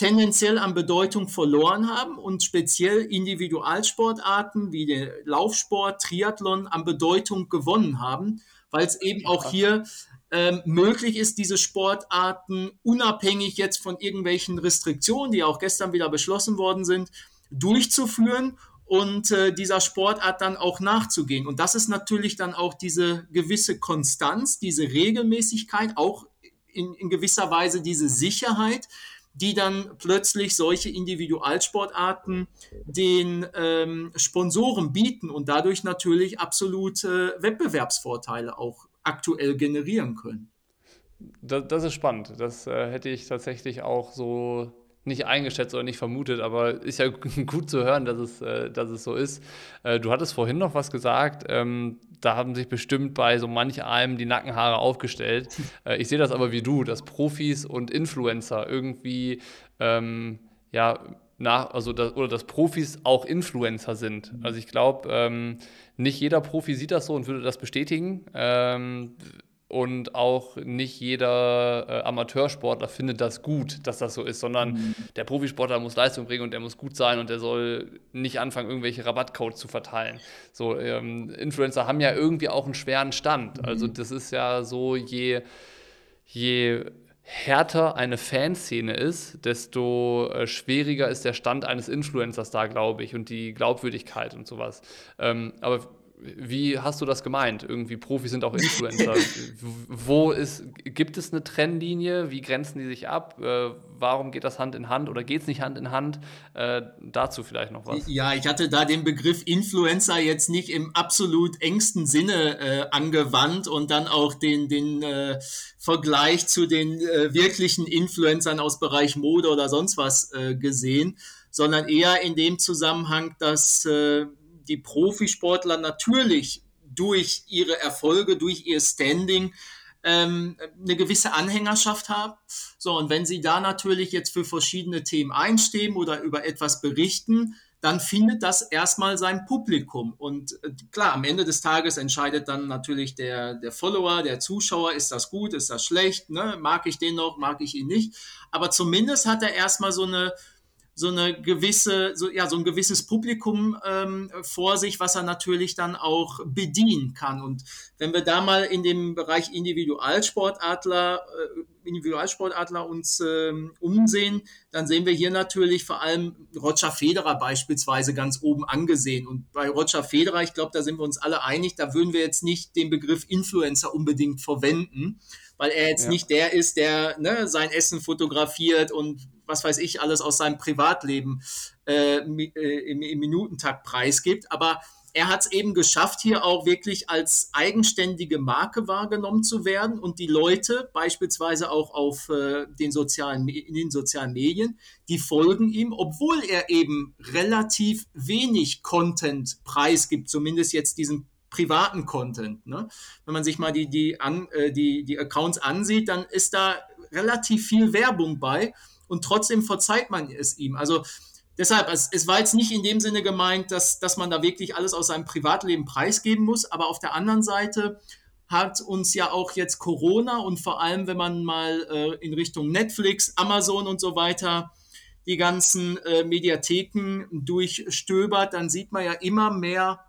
tendenziell an Bedeutung verloren haben und speziell Individualsportarten wie der Laufsport, Triathlon an Bedeutung gewonnen haben, weil es eben auch hier ähm, möglich ist, diese Sportarten unabhängig jetzt von irgendwelchen Restriktionen, die auch gestern wieder beschlossen worden sind, durchzuführen und äh, dieser Sportart dann auch nachzugehen. Und das ist natürlich dann auch diese gewisse Konstanz, diese Regelmäßigkeit, auch in, in gewisser Weise diese Sicherheit, die dann plötzlich solche Individualsportarten den ähm, Sponsoren bieten und dadurch natürlich absolute Wettbewerbsvorteile auch aktuell generieren können. Das, das ist spannend. Das äh, hätte ich tatsächlich auch so nicht eingeschätzt oder nicht vermutet, aber ist ja gut zu hören, dass es, äh, dass es so ist. Äh, du hattest vorhin noch was gesagt, ähm, da haben sich bestimmt bei so manch einem die Nackenhaare aufgestellt. Äh, ich sehe das aber wie du, dass Profis und Influencer irgendwie, ähm, ja, nach, also das, oder dass Profis auch Influencer sind. Also ich glaube, ähm, nicht jeder Profi sieht das so und würde das bestätigen. Und auch nicht jeder äh, Amateursportler findet das gut, dass das so ist, sondern mhm. der Profisportler muss Leistung bringen und der muss gut sein und der soll nicht anfangen, irgendwelche Rabattcodes zu verteilen. So, ähm, Influencer haben ja irgendwie auch einen schweren Stand. Mhm. Also das ist ja so, je, je härter eine Fanszene ist, desto äh, schwieriger ist der Stand eines Influencers da, glaube ich, und die Glaubwürdigkeit und sowas. Ähm, aber wie hast du das gemeint? Irgendwie Profis sind auch Influencer. Wo ist, gibt es eine Trennlinie? Wie grenzen die sich ab? Äh, warum geht das Hand in Hand oder geht es nicht Hand in Hand? Äh, dazu vielleicht noch was. Ja, ich hatte da den Begriff Influencer jetzt nicht im absolut engsten Sinne äh, angewandt und dann auch den, den äh, Vergleich zu den äh, wirklichen Influencern aus Bereich Mode oder sonst was äh, gesehen, sondern eher in dem Zusammenhang, dass die Profisportler natürlich durch ihre Erfolge, durch ihr Standing ähm, eine gewisse Anhängerschaft haben. So, und wenn sie da natürlich jetzt für verschiedene Themen einstehen oder über etwas berichten, dann findet das erstmal sein Publikum. Und äh, klar, am Ende des Tages entscheidet dann natürlich der, der Follower, der Zuschauer, ist das gut, ist das schlecht, ne? mag ich den noch, mag ich ihn nicht. Aber zumindest hat er erstmal so eine, so eine gewisse, so, ja, so ein gewisses Publikum ähm, vor sich, was er natürlich dann auch bedienen kann. Und wenn wir da mal in dem Bereich Individualsportadler, äh, Individualsportadler uns ähm, umsehen, dann sehen wir hier natürlich vor allem Roger Federer beispielsweise ganz oben angesehen. Und bei Roger Federer, ich glaube, da sind wir uns alle einig, da würden wir jetzt nicht den Begriff Influencer unbedingt verwenden, weil er jetzt ja. nicht der ist, der ne, sein Essen fotografiert und was weiß ich, alles aus seinem Privatleben äh, äh, im, im Minutentakt preisgibt. Aber er hat es eben geschafft, hier auch wirklich als eigenständige Marke wahrgenommen zu werden und die Leute, beispielsweise auch auf äh, den sozialen, in den sozialen Medien, die folgen ihm, obwohl er eben relativ wenig Content preisgibt, zumindest jetzt diesen privaten Content. Ne? Wenn man sich mal die, die, an, äh, die, die Accounts ansieht, dann ist da relativ viel Werbung bei und trotzdem verzeiht man es ihm. Also deshalb, es, es, war jetzt nicht in dem Sinne gemeint, dass, dass man da wirklich alles aus seinem Privatleben preisgeben muss, aber auf der anderen Seite hat uns ja auch jetzt Corona und vor allem, wenn man mal äh, in Richtung Netflix, Amazon und so weiter die ganzen äh, Mediatheken durchstöbert, dann sieht man ja immer mehr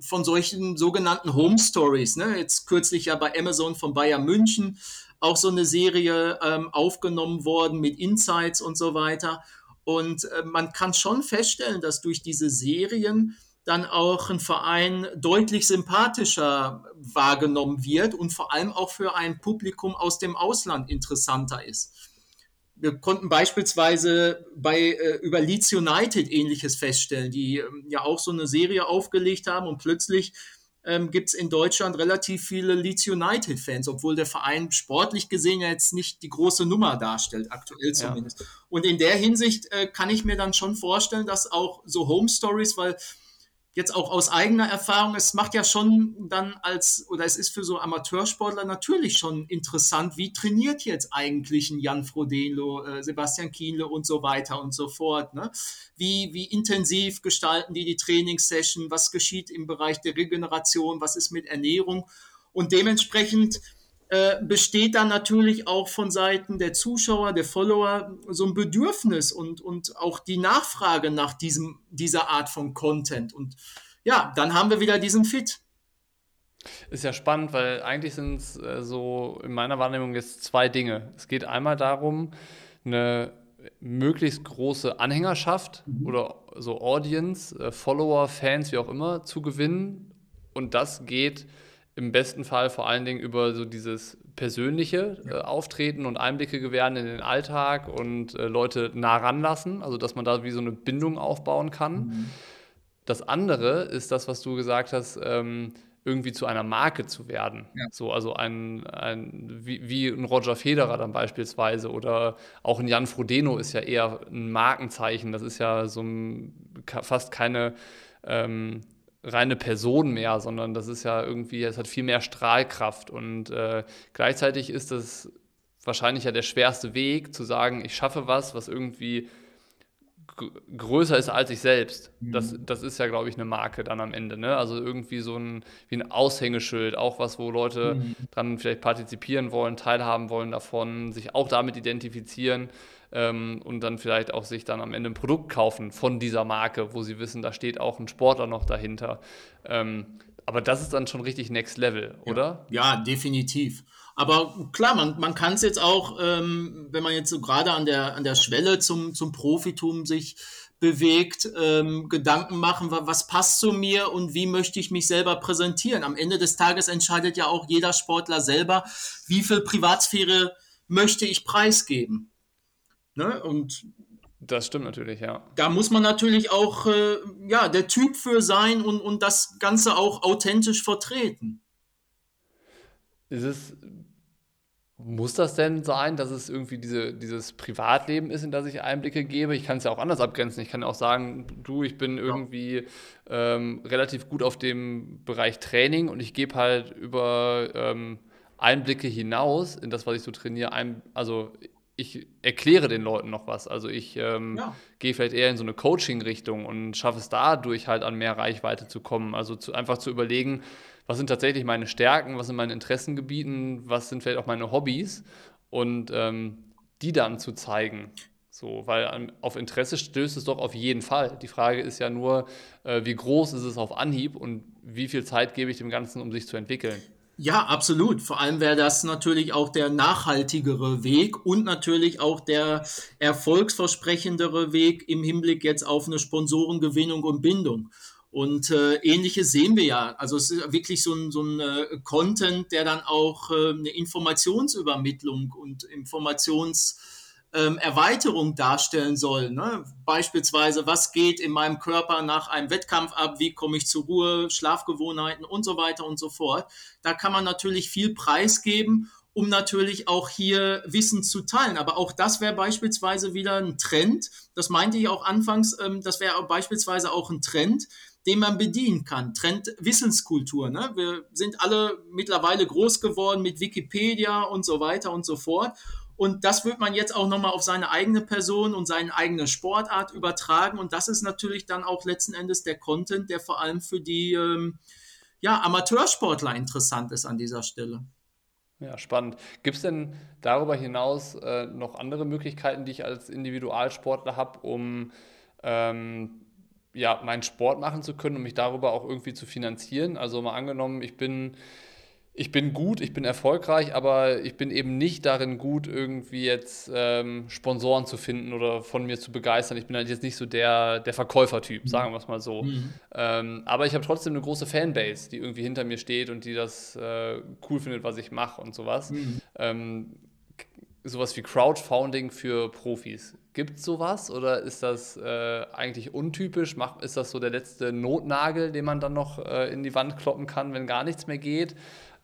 von solchen sogenannten Home Stories. Ne? Jetzt kürzlich ja bei Amazon von Bayern München auch so eine Serie ähm, aufgenommen worden mit Insights und so weiter. Und äh, man kann schon feststellen, dass durch diese Serien dann auch ein Verein deutlich sympathischer wahrgenommen wird und vor allem auch für ein Publikum aus dem Ausland interessanter ist. Wir konnten beispielsweise bei äh, über Leeds United ähnliches feststellen, die äh, ja auch so eine Serie aufgelegt haben und plötzlich ähm, gibt es in Deutschland relativ viele Leeds United-Fans, obwohl der Verein sportlich gesehen ja jetzt nicht die große Nummer darstellt, aktuell zumindest. Ja. Und in der Hinsicht äh, kann ich mir dann schon vorstellen, dass auch so Home Stories, weil jetzt auch aus eigener Erfahrung, es macht ja schon dann als, oder es ist für so Amateursportler natürlich schon interessant, wie trainiert jetzt eigentlich ein Jan Frodeno, äh, Sebastian Kienle und so weiter und so fort. Ne? Wie, wie intensiv gestalten die die Trainingssession, was geschieht im Bereich der Regeneration, was ist mit Ernährung und dementsprechend äh, besteht dann natürlich auch von Seiten der Zuschauer, der Follower so ein Bedürfnis und, und auch die Nachfrage nach diesem, dieser Art von Content. Und ja, dann haben wir wieder diesen Fit. Ist ja spannend, weil eigentlich sind es äh, so in meiner Wahrnehmung jetzt zwei Dinge. Es geht einmal darum, eine möglichst große Anhängerschaft mhm. oder so Audience, äh, Follower, Fans, wie auch immer, zu gewinnen. Und das geht im besten Fall vor allen Dingen über so dieses persönliche äh, Auftreten und Einblicke gewähren in den Alltag und äh, Leute nah ranlassen, also dass man da wie so eine Bindung aufbauen kann. Mhm. Das andere ist das, was du gesagt hast, ähm, irgendwie zu einer Marke zu werden. Ja. So, also ein, ein wie, wie, ein Roger Federer dann beispielsweise oder auch ein Jan Frodeno ist ja eher ein Markenzeichen. Das ist ja so ein, fast keine ähm, reine Person mehr, sondern das ist ja irgendwie, es hat viel mehr Strahlkraft und äh, gleichzeitig ist es wahrscheinlich ja der schwerste Weg zu sagen, ich schaffe was, was irgendwie größer ist als ich selbst. Mhm. Das, das ist ja, glaube ich, eine Marke dann am Ende. Ne? Also irgendwie so ein, wie ein Aushängeschild, auch was, wo Leute mhm. dran vielleicht partizipieren wollen, teilhaben wollen davon, sich auch damit identifizieren ähm, und dann vielleicht auch sich dann am Ende ein Produkt kaufen von dieser Marke, wo sie wissen, da steht auch ein Sportler noch dahinter. Ähm, aber das ist dann schon richtig Next Level, oder? Ja, ja definitiv. Aber klar, man, man kann es jetzt auch, ähm, wenn man jetzt so gerade an der, an der Schwelle zum, zum Profitum sich bewegt, ähm, Gedanken machen, was passt zu mir und wie möchte ich mich selber präsentieren. Am Ende des Tages entscheidet ja auch jeder Sportler selber, wie viel Privatsphäre möchte ich preisgeben. Ne? Und das stimmt natürlich, ja. Da muss man natürlich auch äh, ja, der Typ für sein und, und das Ganze auch authentisch vertreten. Ist es, muss das denn sein, dass es irgendwie diese, dieses Privatleben ist, in das ich Einblicke gebe? Ich kann es ja auch anders abgrenzen. Ich kann auch sagen, du, ich bin irgendwie ähm, relativ gut auf dem Bereich Training und ich gebe halt über ähm, Einblicke hinaus in das, was ich so trainiere, ein, also ich erkläre den Leuten noch was. Also ich ähm, ja. gehe vielleicht eher in so eine Coaching-Richtung und schaffe es dadurch halt an mehr Reichweite zu kommen. Also zu, einfach zu überlegen, was sind tatsächlich meine Stärken, was sind meine Interessengebieten, was sind vielleicht auch meine Hobbys und ähm, die dann zu zeigen. So, weil auf Interesse stößt es doch auf jeden Fall. Die Frage ist ja nur, äh, wie groß ist es auf Anhieb und wie viel Zeit gebe ich dem Ganzen, um sich zu entwickeln. Ja, absolut. Vor allem wäre das natürlich auch der nachhaltigere Weg und natürlich auch der erfolgsversprechendere Weg im Hinblick jetzt auf eine Sponsorengewinnung und Bindung. Und äh, ähnliches sehen wir ja. Also es ist wirklich so ein, so ein äh, Content, der dann auch äh, eine Informationsübermittlung und Informations ähm, Erweiterung darstellen soll. Ne? Beispielsweise, was geht in meinem Körper nach einem Wettkampf ab, wie komme ich zur Ruhe, Schlafgewohnheiten und so weiter und so fort. Da kann man natürlich viel preisgeben, um natürlich auch hier Wissen zu teilen. Aber auch das wäre beispielsweise wieder ein Trend. Das meinte ich auch anfangs, ähm, das wäre beispielsweise auch ein Trend, den man bedienen kann. Trend Wissenskultur. Ne? Wir sind alle mittlerweile groß geworden mit Wikipedia und so weiter und so fort. Und das wird man jetzt auch nochmal auf seine eigene Person und seine eigene Sportart übertragen. Und das ist natürlich dann auch letzten Endes der Content, der vor allem für die ähm, ja, Amateursportler interessant ist an dieser Stelle. Ja, spannend. Gibt es denn darüber hinaus äh, noch andere Möglichkeiten, die ich als Individualsportler habe, um ähm, ja, meinen Sport machen zu können und mich darüber auch irgendwie zu finanzieren? Also mal angenommen, ich bin ich bin gut, ich bin erfolgreich, aber ich bin eben nicht darin gut, irgendwie jetzt ähm, Sponsoren zu finden oder von mir zu begeistern. Ich bin halt jetzt nicht so der, der Verkäufertyp, sagen wir es mal so. Mhm. Ähm, aber ich habe trotzdem eine große Fanbase, die irgendwie hinter mir steht und die das äh, cool findet, was ich mache und sowas. Mhm. Ähm, sowas wie Crowdfunding für Profis. Gibt es sowas oder ist das äh, eigentlich untypisch? Mach, ist das so der letzte Notnagel, den man dann noch äh, in die Wand kloppen kann, wenn gar nichts mehr geht?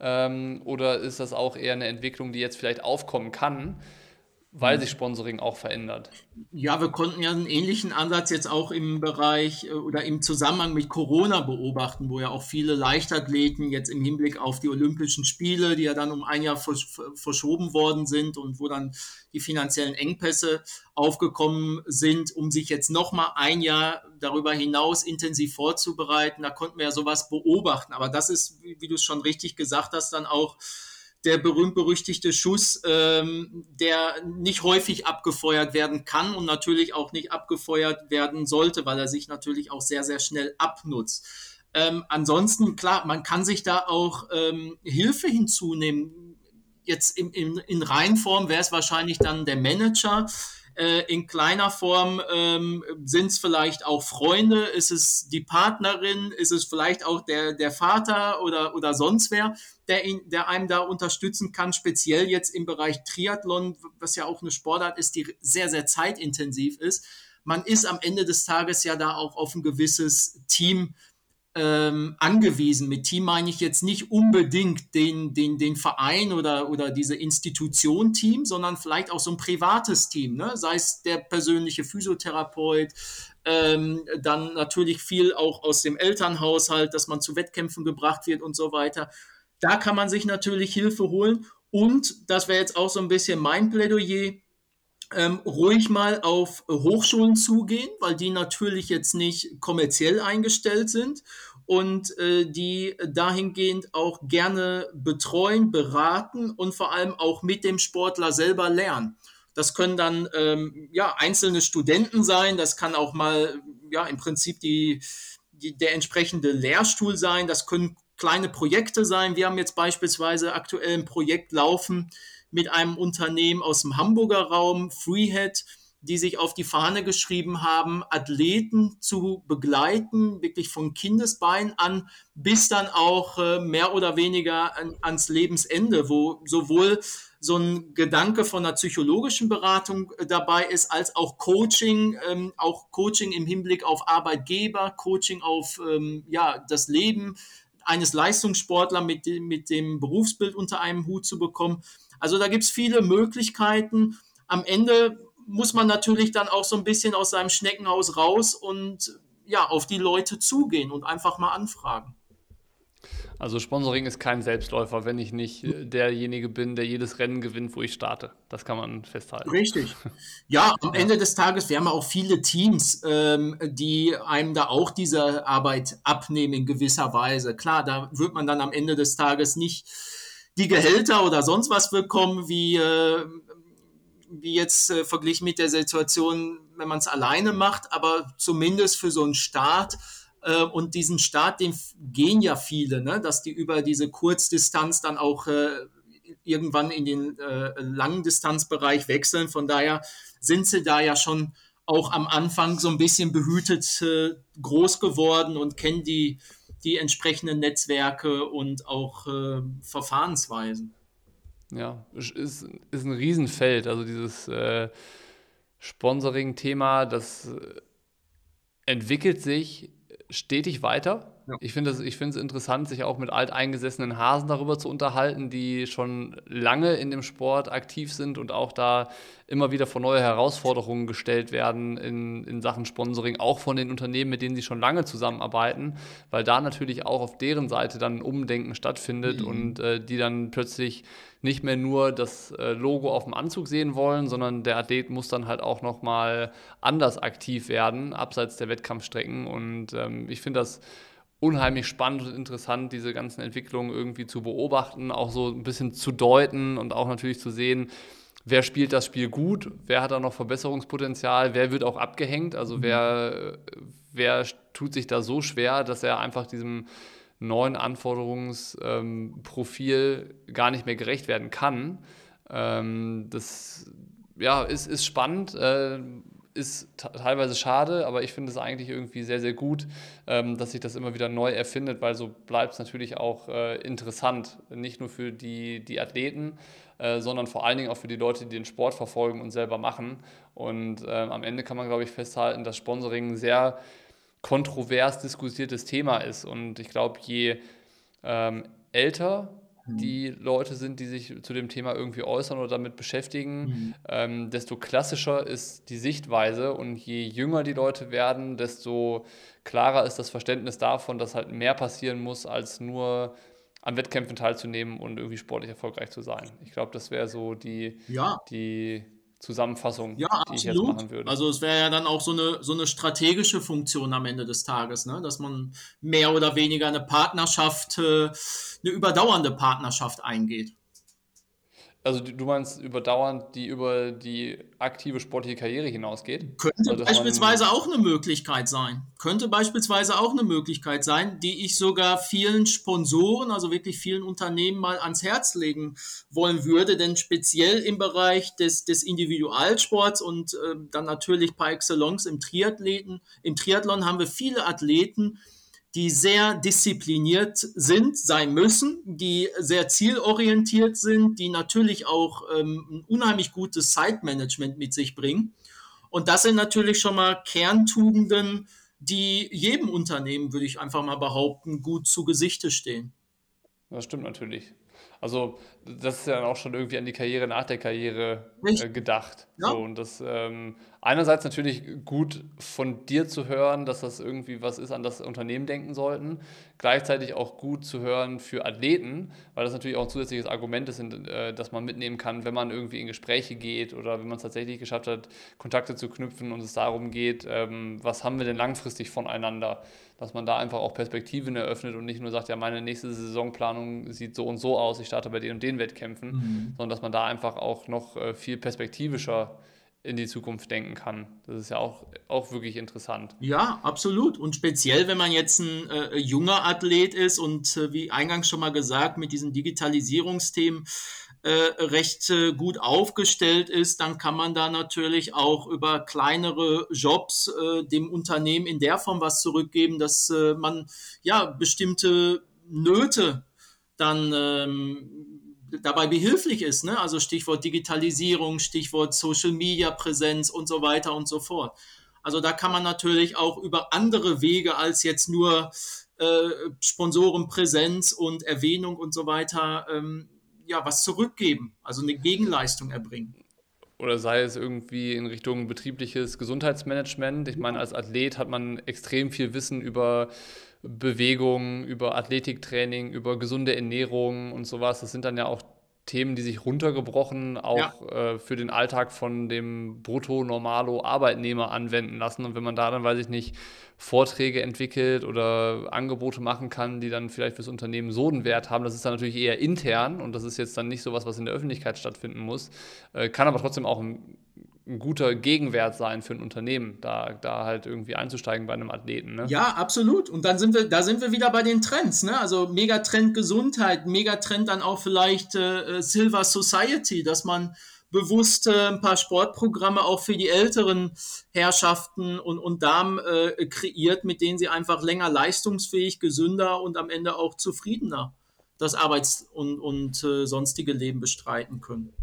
Ähm, oder ist das auch eher eine Entwicklung, die jetzt vielleicht aufkommen kann? Weil sich Sponsoring auch verändert. Ja, wir konnten ja einen ähnlichen Ansatz jetzt auch im Bereich äh, oder im Zusammenhang mit Corona beobachten, wo ja auch viele Leichtathleten jetzt im Hinblick auf die Olympischen Spiele, die ja dann um ein Jahr verschoben worden sind und wo dann die finanziellen Engpässe aufgekommen sind, um sich jetzt nochmal ein Jahr darüber hinaus intensiv vorzubereiten. Da konnten wir ja sowas beobachten. Aber das ist, wie du es schon richtig gesagt hast, dann auch der berühmt-berüchtigte Schuss, ähm, der nicht häufig abgefeuert werden kann und natürlich auch nicht abgefeuert werden sollte, weil er sich natürlich auch sehr, sehr schnell abnutzt. Ähm, ansonsten, klar, man kann sich da auch ähm, Hilfe hinzunehmen. Jetzt in, in, in Reinform wäre es wahrscheinlich dann der Manager. Äh, in kleiner Form ähm, sind es vielleicht auch Freunde, ist es die Partnerin, ist es vielleicht auch der, der Vater oder, oder sonst wer, der, ihn, der einem da unterstützen kann, speziell jetzt im Bereich Triathlon, was ja auch eine Sportart ist, die sehr, sehr zeitintensiv ist. Man ist am Ende des Tages ja da auch auf ein gewisses Team ähm, angewiesen. Mit Team meine ich jetzt nicht unbedingt den, den, den Verein oder, oder diese Institution Team, sondern vielleicht auch so ein privates Team, ne? sei es der persönliche Physiotherapeut, ähm, dann natürlich viel auch aus dem Elternhaushalt, dass man zu Wettkämpfen gebracht wird und so weiter. Da kann man sich natürlich Hilfe holen und das wäre jetzt auch so ein bisschen mein Plädoyer, ähm, ruhig mal auf Hochschulen zugehen, weil die natürlich jetzt nicht kommerziell eingestellt sind und äh, die dahingehend auch gerne betreuen, beraten und vor allem auch mit dem Sportler selber lernen. Das können dann ähm, ja einzelne Studenten sein, das kann auch mal ja im Prinzip die, die, der entsprechende Lehrstuhl sein, das können kleine Projekte sein. Wir haben jetzt beispielsweise aktuell ein Projekt laufen, mit einem Unternehmen aus dem Hamburger Raum, Freehead, die sich auf die Fahne geschrieben haben, Athleten zu begleiten, wirklich von Kindesbein an bis dann auch äh, mehr oder weniger an, ans Lebensende, wo sowohl so ein Gedanke von einer psychologischen Beratung äh, dabei ist, als auch Coaching, ähm, auch Coaching im Hinblick auf Arbeitgeber, Coaching auf ähm, ja, das Leben eines Leistungssportlers mit, mit dem Berufsbild unter einem Hut zu bekommen. Also da gibt es viele Möglichkeiten. Am Ende muss man natürlich dann auch so ein bisschen aus seinem Schneckenhaus raus und ja, auf die Leute zugehen und einfach mal anfragen. Also Sponsoring ist kein Selbstläufer, wenn ich nicht derjenige bin, der jedes Rennen gewinnt, wo ich starte. Das kann man festhalten. Richtig. Ja, am Ende des Tages, wir haben auch viele Teams, ähm, die einem da auch diese Arbeit abnehmen in gewisser Weise. Klar, da wird man dann am Ende des Tages nicht die Gehälter oder sonst was bekommen, wie, äh, wie jetzt äh, verglichen mit der Situation, wenn man es alleine macht, aber zumindest für so einen Start äh, und diesen Start, den gehen ja viele, ne? dass die über diese Kurzdistanz dann auch äh, irgendwann in den äh, Langdistanzbereich wechseln. Von daher sind sie da ja schon auch am Anfang so ein bisschen behütet äh, groß geworden und kennen die die entsprechenden Netzwerke und auch äh, Verfahrensweisen. Ja, ist, ist ein Riesenfeld. Also dieses äh, Sponsoring-Thema, das äh, entwickelt sich stetig weiter. Ja. Ich finde es interessant, sich auch mit alteingesessenen Hasen darüber zu unterhalten, die schon lange in dem Sport aktiv sind und auch da immer wieder vor neue Herausforderungen gestellt werden in, in Sachen Sponsoring, auch von den Unternehmen, mit denen sie schon lange zusammenarbeiten, weil da natürlich auch auf deren Seite dann ein Umdenken stattfindet mhm. und äh, die dann plötzlich nicht mehr nur das äh, Logo auf dem Anzug sehen wollen, sondern der Athlet muss dann halt auch nochmal anders aktiv werden, abseits der Wettkampfstrecken. Und ähm, ich finde das unheimlich spannend und interessant, diese ganzen Entwicklungen irgendwie zu beobachten, auch so ein bisschen zu deuten und auch natürlich zu sehen, wer spielt das Spiel gut, wer hat da noch Verbesserungspotenzial, wer wird auch abgehängt, also mhm. wer, wer tut sich da so schwer, dass er einfach diesem neuen Anforderungsprofil ähm, gar nicht mehr gerecht werden kann. Ähm, das ja, ist, ist spannend. Äh, ist teilweise schade, aber ich finde es eigentlich irgendwie sehr, sehr gut, ähm, dass sich das immer wieder neu erfindet, weil so bleibt es natürlich auch äh, interessant. Nicht nur für die, die Athleten, äh, sondern vor allen Dingen auch für die Leute, die den Sport verfolgen und selber machen. Und äh, am Ende kann man, glaube ich, festhalten, dass Sponsoring ein sehr kontrovers diskutiertes Thema ist. Und ich glaube, je ähm, älter die Leute sind, die sich zu dem Thema irgendwie äußern oder damit beschäftigen, mhm. ähm, desto klassischer ist die Sichtweise und je jünger die Leute werden, desto klarer ist das Verständnis davon, dass halt mehr passieren muss, als nur an Wettkämpfen teilzunehmen und irgendwie sportlich erfolgreich zu sein. Ich glaube, das wäre so die, ja. die Zusammenfassung, ja, die ich jetzt machen würde. Also es wäre ja dann auch so eine, so eine strategische Funktion am Ende des Tages, ne? dass man mehr oder weniger eine Partnerschaft, äh, eine überdauernde Partnerschaft eingeht. Also du meinst überdauernd, die über die aktive sportliche Karriere hinausgeht? Könnte also, beispielsweise auch eine Möglichkeit sein. Könnte beispielsweise auch eine Möglichkeit sein, die ich sogar vielen Sponsoren, also wirklich vielen Unternehmen mal ans Herz legen wollen würde. Denn speziell im Bereich des, des Individualsports und äh, dann natürlich par excellence im Triathleten, im Triathlon haben wir viele Athleten, die sehr diszipliniert sind, sein müssen, die sehr zielorientiert sind, die natürlich auch ähm, ein unheimlich gutes Zeitmanagement mit sich bringen. Und das sind natürlich schon mal Kerntugenden, die jedem Unternehmen, würde ich einfach mal behaupten, gut zu Gesichte stehen. Das stimmt natürlich. Also das ist ja auch schon irgendwie an die Karriere nach der Karriere äh, gedacht. Ja. So, und das ähm, einerseits natürlich gut von dir zu hören, dass das irgendwie was ist, an das Unternehmen denken sollten. Gleichzeitig auch gut zu hören für Athleten, weil das natürlich auch ein zusätzliches Argument ist, äh, das man mitnehmen kann, wenn man irgendwie in Gespräche geht oder wenn man es tatsächlich geschafft hat, Kontakte zu knüpfen und es darum geht, ähm, was haben wir denn langfristig voneinander dass man da einfach auch Perspektiven eröffnet und nicht nur sagt, ja, meine nächste Saisonplanung sieht so und so aus, ich starte bei den und den Wettkämpfen, mhm. sondern dass man da einfach auch noch äh, viel perspektivischer in die Zukunft denken kann. Das ist ja auch, auch wirklich interessant. Ja, absolut. Und speziell, wenn man jetzt ein äh, junger Athlet ist und äh, wie eingangs schon mal gesagt, mit diesen Digitalisierungsthemen äh, recht äh, gut aufgestellt ist, dann kann man da natürlich auch über kleinere Jobs äh, dem Unternehmen in der Form was zurückgeben, dass man ja bestimmte Nöte dann ähm, dabei behilflich ist. Ne? Also Stichwort Digitalisierung, Stichwort Social Media Präsenz und so weiter und so fort. Also da kann man natürlich auch über andere Wege als jetzt nur äh, Sponsorenpräsenz und Erwähnung und so weiter ähm, ja was zurückgeben, also eine Gegenleistung erbringen. Oder sei es irgendwie in Richtung betriebliches Gesundheitsmanagement. Ich meine, als Athlet hat man extrem viel Wissen über Bewegung, über Athletiktraining, über gesunde Ernährung und sowas. Das sind dann ja auch Themen, die sich runtergebrochen auch ja. äh, für den Alltag von dem Brutto-Normalo-Arbeitnehmer anwenden lassen. Und wenn man da dann, weiß ich nicht, Vorträge entwickelt oder Angebote machen kann, die dann vielleicht fürs Unternehmen so einen Wert haben, das ist dann natürlich eher intern und das ist jetzt dann nicht so was, was in der Öffentlichkeit stattfinden muss, äh, kann aber trotzdem auch ein ein guter Gegenwert sein für ein Unternehmen, da, da halt irgendwie einzusteigen bei einem Athleten. Ne? Ja, absolut. Und dann sind wir, da sind wir wieder bei den Trends, ne? Also Megatrend Gesundheit, Megatrend dann auch vielleicht äh, Silver Society, dass man bewusst äh, ein paar Sportprogramme auch für die älteren Herrschaften und, und Damen äh, kreiert, mit denen sie einfach länger leistungsfähig, gesünder und am Ende auch zufriedener das Arbeits- und, und äh, sonstige Leben bestreiten können.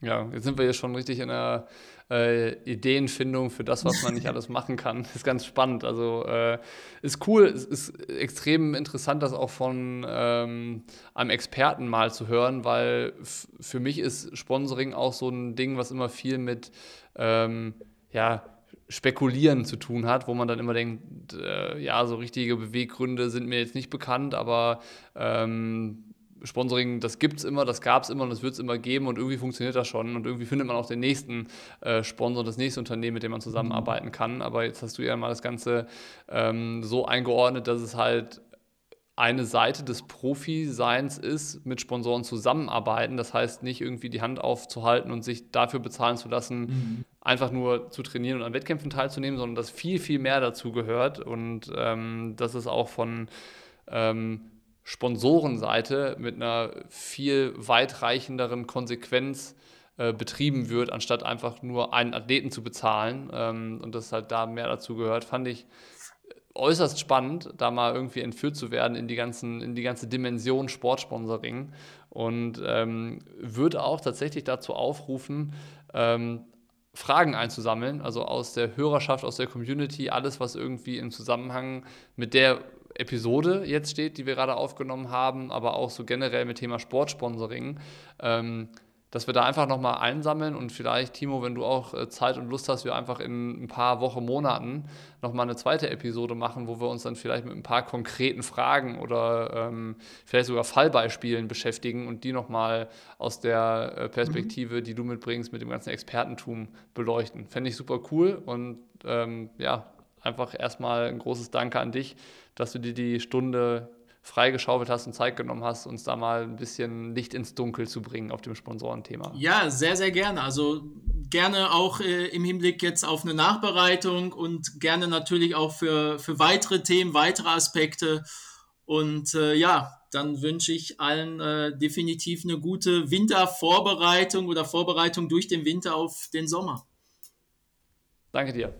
Ja, jetzt sind wir hier schon richtig in der äh, Ideenfindung für das, was man nicht alles machen kann. Ist ganz spannend. Also äh, ist cool, es ist extrem interessant, das auch von ähm, einem Experten mal zu hören, weil für mich ist Sponsoring auch so ein Ding, was immer viel mit ähm, ja, Spekulieren zu tun hat, wo man dann immer denkt, äh, ja, so richtige Beweggründe sind mir jetzt nicht bekannt, aber ähm, Sponsoring, das gibt es immer, das gab es immer und das wird es immer geben und irgendwie funktioniert das schon und irgendwie findet man auch den nächsten äh, Sponsor, das nächste Unternehmen, mit dem man zusammenarbeiten kann. Aber jetzt hast du ja mal das Ganze ähm, so eingeordnet, dass es halt eine Seite des Profi-Seins ist, mit Sponsoren zusammenarbeiten. Das heißt, nicht irgendwie die Hand aufzuhalten und sich dafür bezahlen zu lassen, mhm. einfach nur zu trainieren und an Wettkämpfen teilzunehmen, sondern dass viel, viel mehr dazu gehört und ähm, dass es auch von ähm, Sponsorenseite mit einer viel weitreichenderen Konsequenz äh, betrieben wird, anstatt einfach nur einen Athleten zu bezahlen. Ähm, und das halt da mehr dazu gehört, fand ich äußerst spannend, da mal irgendwie entführt zu werden in die, ganzen, in die ganze Dimension Sportsponsoring. Und ähm, würde auch tatsächlich dazu aufrufen, ähm, Fragen einzusammeln, also aus der Hörerschaft, aus der Community, alles, was irgendwie im Zusammenhang mit der Episode jetzt steht, die wir gerade aufgenommen haben, aber auch so generell mit Thema Sportsponsoring. Ähm, dass wir da einfach nochmal einsammeln und vielleicht, Timo, wenn du auch äh, Zeit und Lust hast, wir einfach in ein paar Wochen, Monaten nochmal eine zweite Episode machen, wo wir uns dann vielleicht mit ein paar konkreten Fragen oder ähm, vielleicht sogar Fallbeispielen beschäftigen und die nochmal aus der äh, Perspektive, mhm. die du mitbringst, mit dem ganzen Expertentum beleuchten. Fände ich super cool und ähm, ja, einfach erstmal ein großes Danke an dich, dass du dir die Stunde freigeschaufelt hast und Zeit genommen hast, uns da mal ein bisschen Licht ins Dunkel zu bringen auf dem Sponsorenthema. Ja, sehr, sehr gerne. Also gerne auch äh, im Hinblick jetzt auf eine Nachbereitung und gerne natürlich auch für, für weitere Themen, weitere Aspekte. Und äh, ja, dann wünsche ich allen äh, definitiv eine gute Wintervorbereitung oder Vorbereitung durch den Winter auf den Sommer. Danke dir.